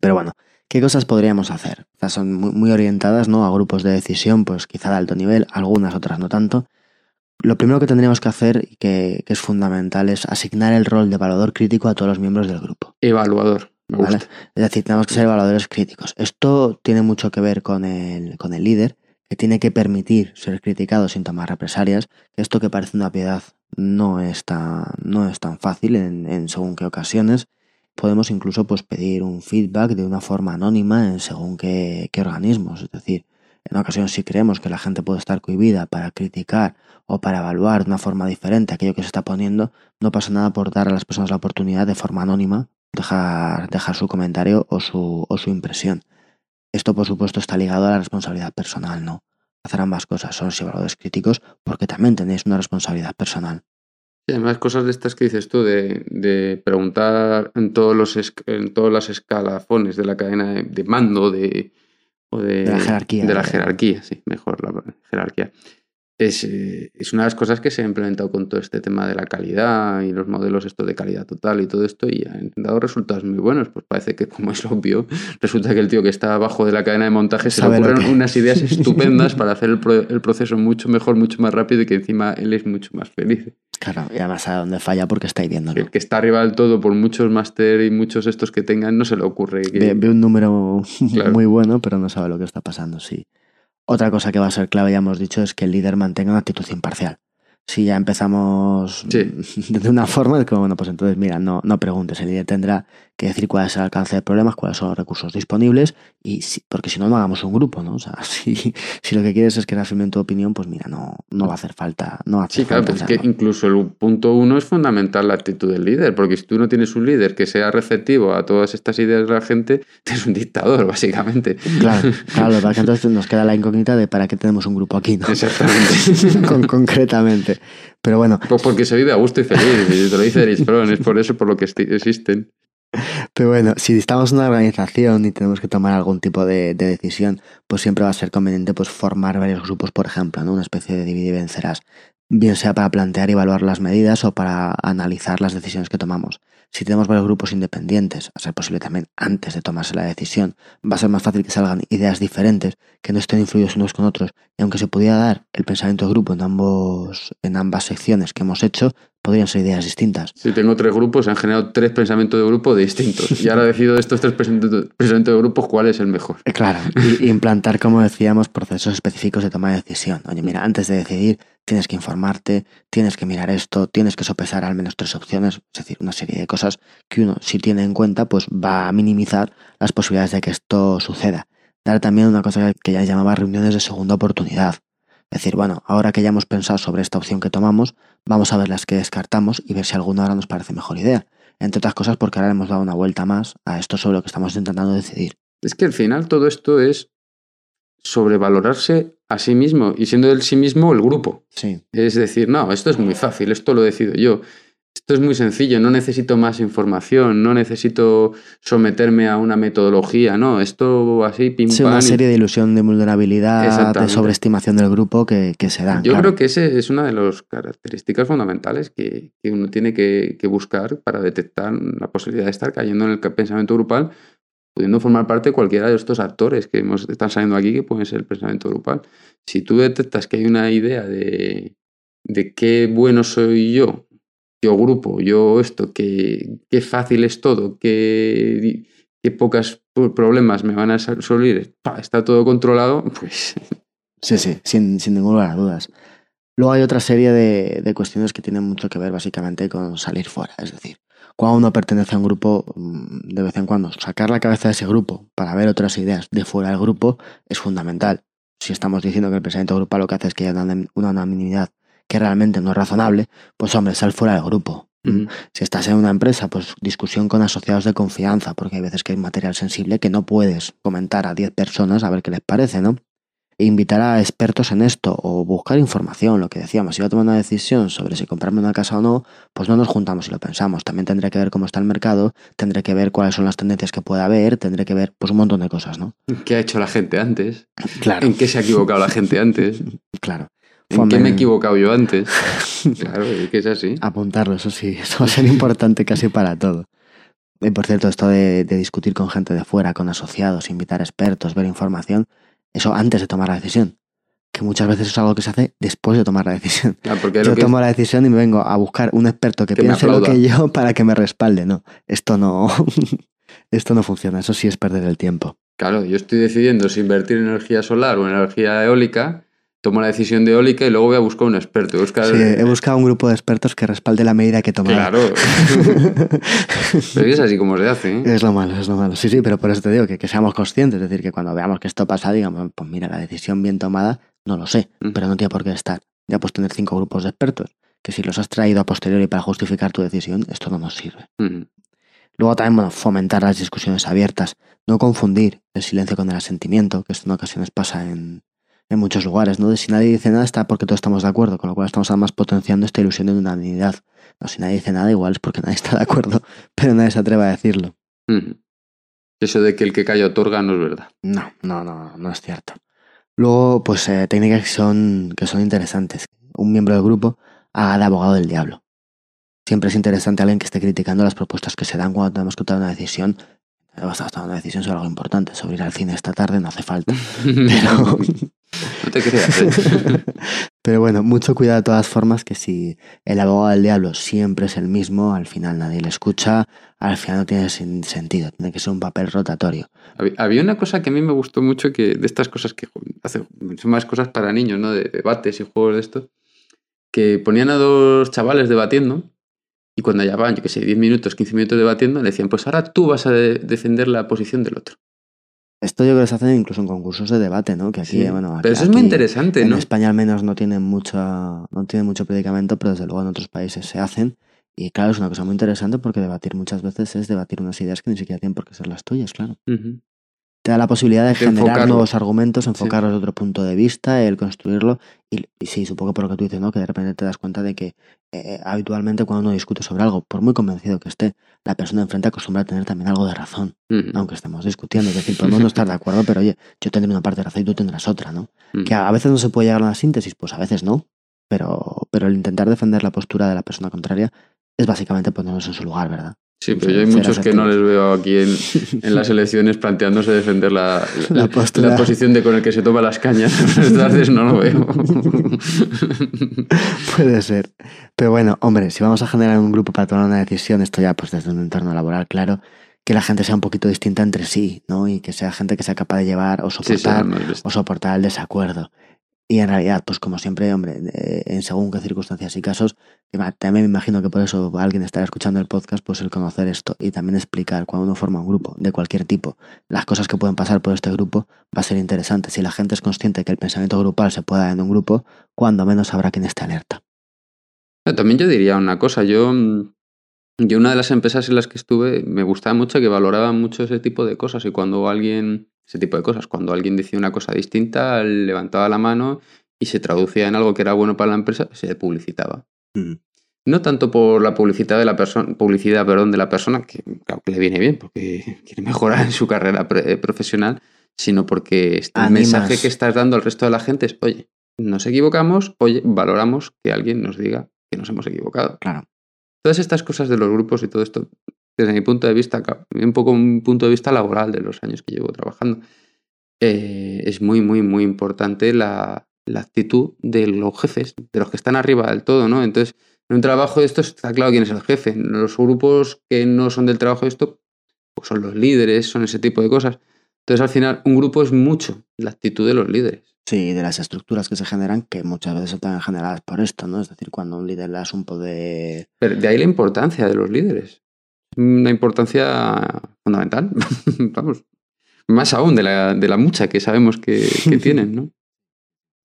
Pero bueno, ¿qué cosas podríamos hacer? Son muy, muy orientadas ¿no? a grupos de decisión, pues quizá de alto nivel, algunas otras no tanto. Lo primero que tendríamos que hacer y que, que es fundamental es asignar el rol de evaluador crítico a todos los miembros del grupo. Evaluador. Me ¿vale? gusta. Es decir, tenemos que ser evaluadores críticos. Esto tiene mucho que ver con el, con el líder, que tiene que permitir ser criticado sin tomar represalias. Esto que parece una piedad no es tan, no es tan fácil en, en según qué ocasiones. Podemos incluso pues, pedir un feedback de una forma anónima en según qué, qué organismos. Es decir, en ocasiones si creemos que la gente puede estar cohibida para criticar o para evaluar de una forma diferente aquello que se está poniendo, no pasa nada por dar a las personas la oportunidad de forma anónima dejar, dejar su comentario o su, o su impresión. Esto, por supuesto, está ligado a la responsabilidad personal, ¿no? Hacer ambas cosas, son evaluadores críticos, porque también tenéis una responsabilidad personal. Y además, cosas de estas que dices tú, de, de preguntar en todos los en todas las escalafones de la cadena de, de mando de, o de, De la jerarquía. De la jerarquía, sí, mejor la jerarquía. Es, eh, es una de las cosas que se ha implementado con todo este tema de la calidad y los modelos estos de calidad total y todo esto y han dado resultados muy buenos. Pues parece que, como es obvio, resulta que el tío que está abajo de la cadena de montaje se le Sabe ocurren que- unas ideas estupendas para hacer el, pro- el proceso mucho mejor, mucho más rápido y que encima él es mucho más feliz. Claro, y además sabe dónde falla porque está viéndolo. El que está arriba del todo, por muchos máster y muchos estos que tengan, no se le ocurre que... Ve, ve un número Claro. muy bueno, pero no sabe lo que está pasando, sí. Otra cosa que va a ser clave, ya hemos dicho, es que el líder mantenga una actitud imparcial. Si ya empezamos Sí. de una forma, es como, bueno, pues entonces, mira, no, no preguntes. El líder tendrá que decir cuál es el alcance de problemas, cuáles son los recursos disponibles, y si- porque si no, no hagamos un grupo, ¿no? O sea, si, si lo que quieres es que en tu opinión, pues mira, no, no va a hacer falta. No hace Sí, claro, pero es que incluso el punto uno es fundamental la actitud del líder, porque si tú no tienes un líder que sea receptivo a todas estas ideas de la gente, eres un dictador, básicamente. Claro, claro, lo que pasa es que entonces nos queda la incógnita de para qué tenemos un grupo aquí, ¿no? Exactamente. Con- concretamente. Pero bueno, Pues porque se vive a gusto y feliz, y te lo dice Erich Fromm, es por eso por lo que existen. Pero bueno, si estamos en una organización y tenemos que tomar algún tipo de, de decisión, pues siempre va a ser conveniente pues formar varios grupos, por ejemplo, ¿no? Una especie de divide y vencerás. Bien sea para plantear y evaluar las medidas o para analizar las decisiones que tomamos. Si tenemos varios grupos independientes, a ser posible también antes de tomarse la decisión, va a ser más fácil que salgan ideas diferentes, que no estén influidos unos con otros. Y aunque se pudiera dar el pensamiento de grupo en ambos, en ambas secciones que hemos hecho, podrían ser ideas distintas. Si tengo tres grupos, se han generado tres pensamientos de grupo distintos. Y ahora decido de estos tres pensamientos de grupos cuál es el mejor. Eh, Claro, y implantar, como decíamos, procesos específicos de toma de decisión. Oye, mira, antes de decidir, tienes que informarte, tienes que mirar esto, tienes que sopesar al menos tres opciones, es decir, una serie de cosas que uno, si tiene en cuenta, pues va a minimizar las posibilidades de que esto suceda. Dar también una cosa que ya llamaba reuniones de segunda oportunidad. Es decir, bueno, ahora que ya hemos pensado sobre esta opción que tomamos, vamos a ver las que descartamos y ver si alguna ahora nos parece mejor idea. Entre otras cosas porque ahora le hemos dado una vuelta más a esto sobre lo que estamos intentando decidir. Es que al final todo esto es sobrevalorarse a sí mismo y siendo el sí mismo el grupo. Sí. Es decir, no, esto es muy fácil, esto lo decido yo. Esto es muy sencillo, no necesito más información, no necesito someterme a una metodología, no, esto así, pim Sí, una y- serie de ilusión de vulnerabilidad, de sobreestimación del grupo que, que se dan. Yo claro. creo que esa es una de las características fundamentales que, que uno tiene que, que buscar para detectar la posibilidad de estar cayendo en el pensamiento grupal, pudiendo formar parte de cualquiera de estos actores que hemos, están saliendo aquí, que pueden ser el pensamiento grupal. Si tú detectas que hay una idea de, de qué bueno soy yo, yo grupo, yo esto, que qué fácil es todo, qué, qué pocos problemas me van a salir, está todo controlado, pues Sí, sí, sin, sin ninguna dudas. Luego hay otra serie de, de cuestiones que tienen mucho que ver básicamente con salir fuera. Es decir, cuando uno pertenece a un grupo, mm, de vez en cuando sacar la cabeza de ese grupo para ver otras ideas de fuera del grupo es fundamental. Si estamos diciendo que el pensamiento grupal lo que hace es que haya una unanimidad que realmente no es razonable, pues hombre, sal fuera del grupo. Ujú. Si estás en una empresa, pues discusión con asociados de confianza, porque hay veces que hay material sensible que no puedes comentar a 10 personas a ver qué les parece, ¿no? E invitar a expertos en esto o buscar información, lo que decíamos, si a tomar una decisión sobre si comprarme una casa o no, pues no nos juntamos y lo pensamos. También tendré que ver cómo está el mercado, tendré que ver cuáles son las tendencias que pueda haber, tendré que ver pues un montón de cosas, ¿no? ¿Qué ha hecho la gente antes? Claro, ¿En qué se ha equivocado la gente antes? claro. ¿En qué me he equivocado yo antes? Claro, es que es así. Apuntarlo, eso sí, eso va a ser importante casi para todo. Y por cierto, esto de, de discutir con gente de fuera, con asociados, invitar expertos, ver información, eso antes de tomar la decisión. que muchas veces es algo que se hace después de tomar la decisión. Claro, porque Yo tomo la decisión y me vengo a buscar un experto que, piense lo que yo para que me respalde. No, esto no, esto no funciona. Eso sí es perder el tiempo. Claro, yo estoy decidiendo si invertir en energía solar o en energía eólica, tomo la decisión de eólica y luego voy a buscar un experto. Buscar... Sí, he buscado un grupo de expertos que respalde la medida que he tomado. Claro. Pero es así como se hace. ¿eh? Es lo malo, es lo malo. Sí, sí, pero por eso te digo que, que seamos conscientes. Es decir, que cuando veamos que esto pasa, digamos, pues mira, la decisión bien tomada, no lo sé, Mm. pero no tiene por qué estar. Ya puedes tener cinco grupos de expertos, que si los has traído a posteriori para justificar tu decisión, esto no nos sirve. Luego también, bueno, fomentar las discusiones abiertas. No confundir el silencio con el asentimiento, que esto en ocasiones pasa en, en muchos lugares, ¿no? De si nadie dice nada está porque todos estamos de acuerdo, con lo cual estamos además potenciando esta ilusión de unanimidad. No, si nadie dice nada, igual es porque nadie está de acuerdo, pero nadie se atreve a decirlo. Eso de que el que calla otorga no es verdad. No, no, no, no es cierto. Luego, pues eh, técnicas que son, que son interesantes. Un miembro del grupo haga de abogado del diablo. Siempre es interesante alguien que esté criticando las propuestas que se dan cuando tenemos que tomar una decisión. Vas a tomar una decisión sobre algo importante, sobre ir al cine esta tarde, no hace falta. Pero, No te creas. ¿eh? pero bueno, mucho cuidado de todas formas, que si el abogado del diablo siempre es el mismo, al final nadie le escucha, al final no tiene sen- sentido, tiene que ser un papel rotatorio. Hab- Había una cosa que a mí me gustó mucho, que de estas cosas que hace, son más cosas para niños, ¿no? De debates y juegos de esto, que ponían a dos chavales debatiendo y cuando llevaban, yo qué sé, 10 minutos, 15 minutos debatiendo, le decían, pues ahora tú vas a de- defender la posición del otro. Esto yo creo que se hace incluso en concursos de debate, ¿no? Que aquí, Sí. bueno, aquí- Pero eso es muy interesante, En ¿no? España al menos no tienen mucho, no tienen mucho predicamento, pero desde luego en otros países se hacen. Y claro, es una cosa muy interesante porque debatir muchas veces es debatir unas ideas que ni siquiera tienen por qué ser las tuyas, claro. Ujú. Te da la posibilidad de, De generar enfocarlo. nuevos argumentos, enfocarlos de otro punto de vista, el construirlo. Y, y sí, supongo por lo que tú dices, ¿no? Que de repente te das cuenta de que eh, habitualmente cuando uno discute sobre algo, por muy convencido que esté, la persona enfrente acostumbra a tener también algo de razón, aunque estemos discutiendo. Es decir, podemos no estar de acuerdo, pero oye, yo tendré una parte de razón y tú tendrás otra, ¿no? Que a veces no se puede llegar a una síntesis, pues a veces no. Pero, pero el intentar defender la postura de la persona contraria es básicamente ponernos en su lugar, ¿verdad? Sí, pero yo hay muchos que no les veo aquí en, en las elecciones planteándose defender la, La postura. la posición de con el que se toma las cañas. Entonces no lo veo. Puede ser. Pero bueno, hombre, si vamos a generar un grupo para tomar una decisión, esto ya pues desde un entorno laboral, claro, que la gente sea un poquito distinta entre sí, ¿no? Y que sea gente que sea capaz de llevar o Sí, sí, soportar no o soportar el desacuerdo. Y en realidad, pues como siempre, hombre, eh, en según qué circunstancias y casos, también me imagino que por eso alguien estará escuchando el podcast, pues el conocer esto y también explicar cuando uno forma un grupo de cualquier tipo, las cosas que pueden pasar por este grupo, va a ser interesante. Si la gente es consciente que el pensamiento grupal se puede dar en un grupo, cuando menos habrá quien esté alerta. También yo diría una cosa, yo, mm, yo una de las empresas en las que estuve me gustaba mucho que valoraba mucho ese tipo de cosas y cuando alguien, ese tipo de cosas, cuando alguien decía una cosa distinta, levantaba la mano y se traducía en algo que era bueno para la empresa, se publicitaba. Mm. No tanto por la publicidad de la persona, publicidad, perdón, de la persona, que claro que le viene bien porque quiere mejorar en su carrera pre- profesional, sino porque este- el mensaje que estás dando al resto de la gente es, oye, nos equivocamos, oye, valoramos que alguien nos diga que nos hemos equivocado. Claro. Todas estas cosas de los grupos y todo esto, desde mi punto de vista, un poco un punto de vista laboral de los años que llevo trabajando, eh, es muy, muy, muy importante la, la actitud de los jefes, de los que están arriba del todo, ¿no? Entonces, en un trabajo de esto está claro quién es el jefe. Los grupos que no son del trabajo de esto, pues son los líderes, son ese tipo de cosas. Entonces, al final, un grupo es mucho la actitud de los líderes. Sí, de las estructuras que se generan, que muchas veces están generadas por esto, ¿no? Es decir, cuando a un líder le das un poder... Pero de ahí la importancia de los líderes. Una importancia fundamental. Vamos. Más aún de la, de la mucha que sabemos que, que tienen, ¿no?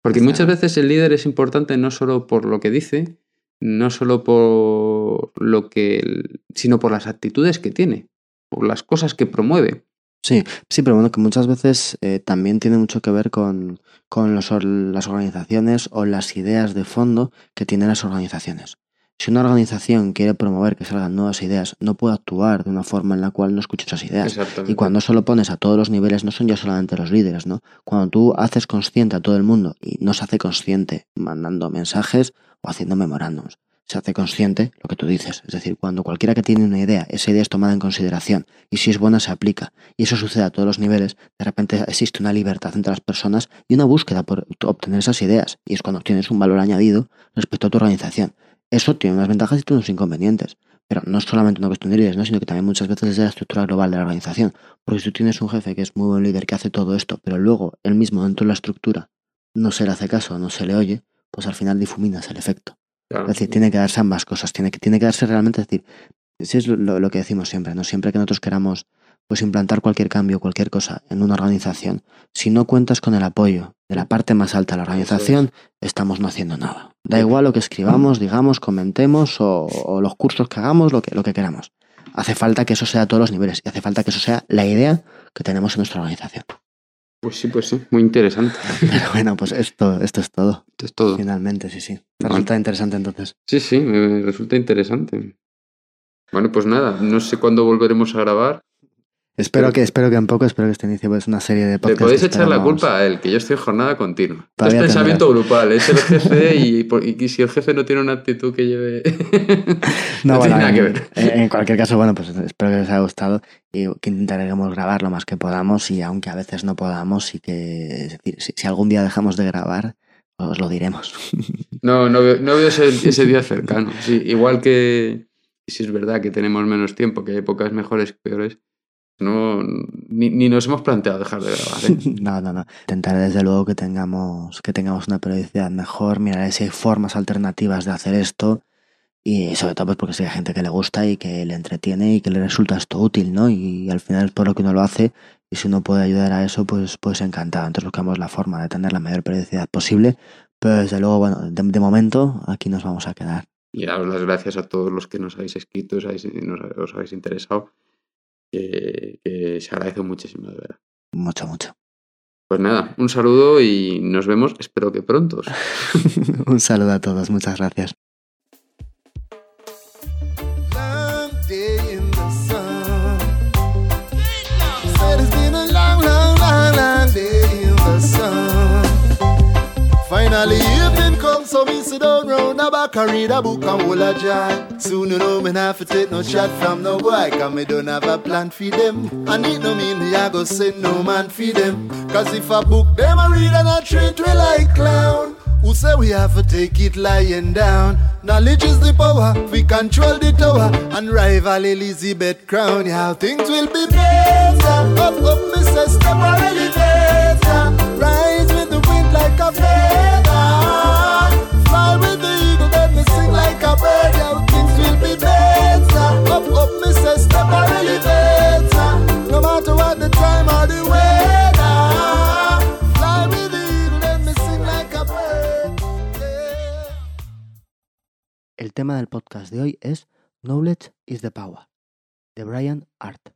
Porque muchas veces el líder es importante no solo por lo que dice, no solo por lo que. sino por las actitudes que tiene, por las cosas que promueve. Sí, sí, pero bueno, que muchas veces eh, también tiene mucho que ver con, con los las organizaciones o las ideas de fondo que tienen las organizaciones. Si una organización quiere promover que salgan nuevas ideas, no puede actuar de una forma en la cual no escuche esas ideas. Y cuando eso lo pones a todos los niveles, no son ya solamente los líderes, ¿no? Cuando tú haces consciente a todo el mundo y no se hace consciente mandando mensajes o haciendo memorándums, se hace consciente lo que tú dices. Es decir, cuando cualquiera que tiene una idea, esa idea es tomada en consideración y si es buena se aplica. Y eso sucede a todos los niveles. De repente existe una libertad entre las personas y una búsqueda por obtener esas ideas. Y es cuando obtienes un valor añadido respecto a tu organización. Eso tiene unas ventajas y unos inconvenientes. Pero no es solamente una cuestión de líderes, ¿no? sino que también muchas veces es de la estructura global de la organización. Porque si tú tienes un jefe que es muy buen líder, que hace todo esto, pero luego él mismo dentro de la estructura no se le hace caso, no se le oye, pues al final difuminas el efecto. Claro. Es decir, tiene que darse ambas cosas, tiene que, tiene que darse realmente, es decir, si es lo, lo que decimos siempre, ¿no? Siempre que nosotros queramos pues implantar cualquier cambio, cualquier cosa en una organización, si no cuentas con el apoyo de la parte más alta de la organización, estamos no haciendo nada. Da igual lo que escribamos, digamos, comentemos o, o los cursos que hagamos, lo que, lo que queramos. Hace falta que eso sea a todos los niveles y hace falta que eso sea la idea que tenemos en nuestra organización. Pues sí, pues sí, muy interesante. Pero bueno, pues esto, esto es todo. Esto es todo. Finalmente, sí, sí. ¿Te Vale. resulta interesante entonces? Sí, sí, me resulta interesante. Bueno, pues nada, no sé cuándo volveremos a grabar. Espero Pero- que, espero que en poco, espero que este inicio pues una serie de Le podcasts. podéis que echar la culpa a él, que yo estoy en jornada continua. Esto es pensamiento grupal, es el jefe y, si el jefe no tiene una actitud que lleve... No, no bueno, tiene nada en, que ver. en- cualquier caso, bueno, pues espero que les haya gustado y que intentaremos grabar lo más que podamos y aunque a veces no podamos y que, es decir, si, si algún día dejamos de grabar, os lo diremos. No, no veo, no veo ese, ese día cercano. Sí, igual que si es verdad que tenemos menos tiempo, que hay épocas mejores y peores, no, ni, ni nos hemos planteado dejar de grabar. ¿eh? No, no, no. Intentaré desde luego que tengamos, que tengamos una periodicidad mejor, miraré si hay formas alternativas de hacer esto y sobre todo pues porque si hay gente que le gusta y que le entretiene y que le resulta esto útil, ¿no? Y al final es por lo que uno lo hace y si uno puede ayudar a eso, pues, pues encantado. Entonces buscamos la forma de tener la mayor periodicidad posible, pero desde luego, bueno, de, de momento aquí nos vamos a quedar. Y daros las gracias a todos los que nos habéis escrito, os habéis, nos- os habéis interesado, que, que se agradece muchísimo, de verdad. Mucho, mucho. Pues nada, un saludo y nos vemos, espero que pronto. Un saludo a todos, muchas gracias. Finally, so me sit down round the back and read a book and hold a jar. Soon you know me not to take no chat from no boy, cause me don't have a plan for them. And it no mean me I go send no man for them. Cause if a book them a read and a treat we like clown. Who say we have to take it lying down? Knowledge is the power, we control the tower and rival Elizabeth Crown. Yeah, things will be better. Up, up, Mr. Step or elevator. Rise with the wind like a feather. El tema del podcast de hoy es Knowledge is the Power, de Brian Art.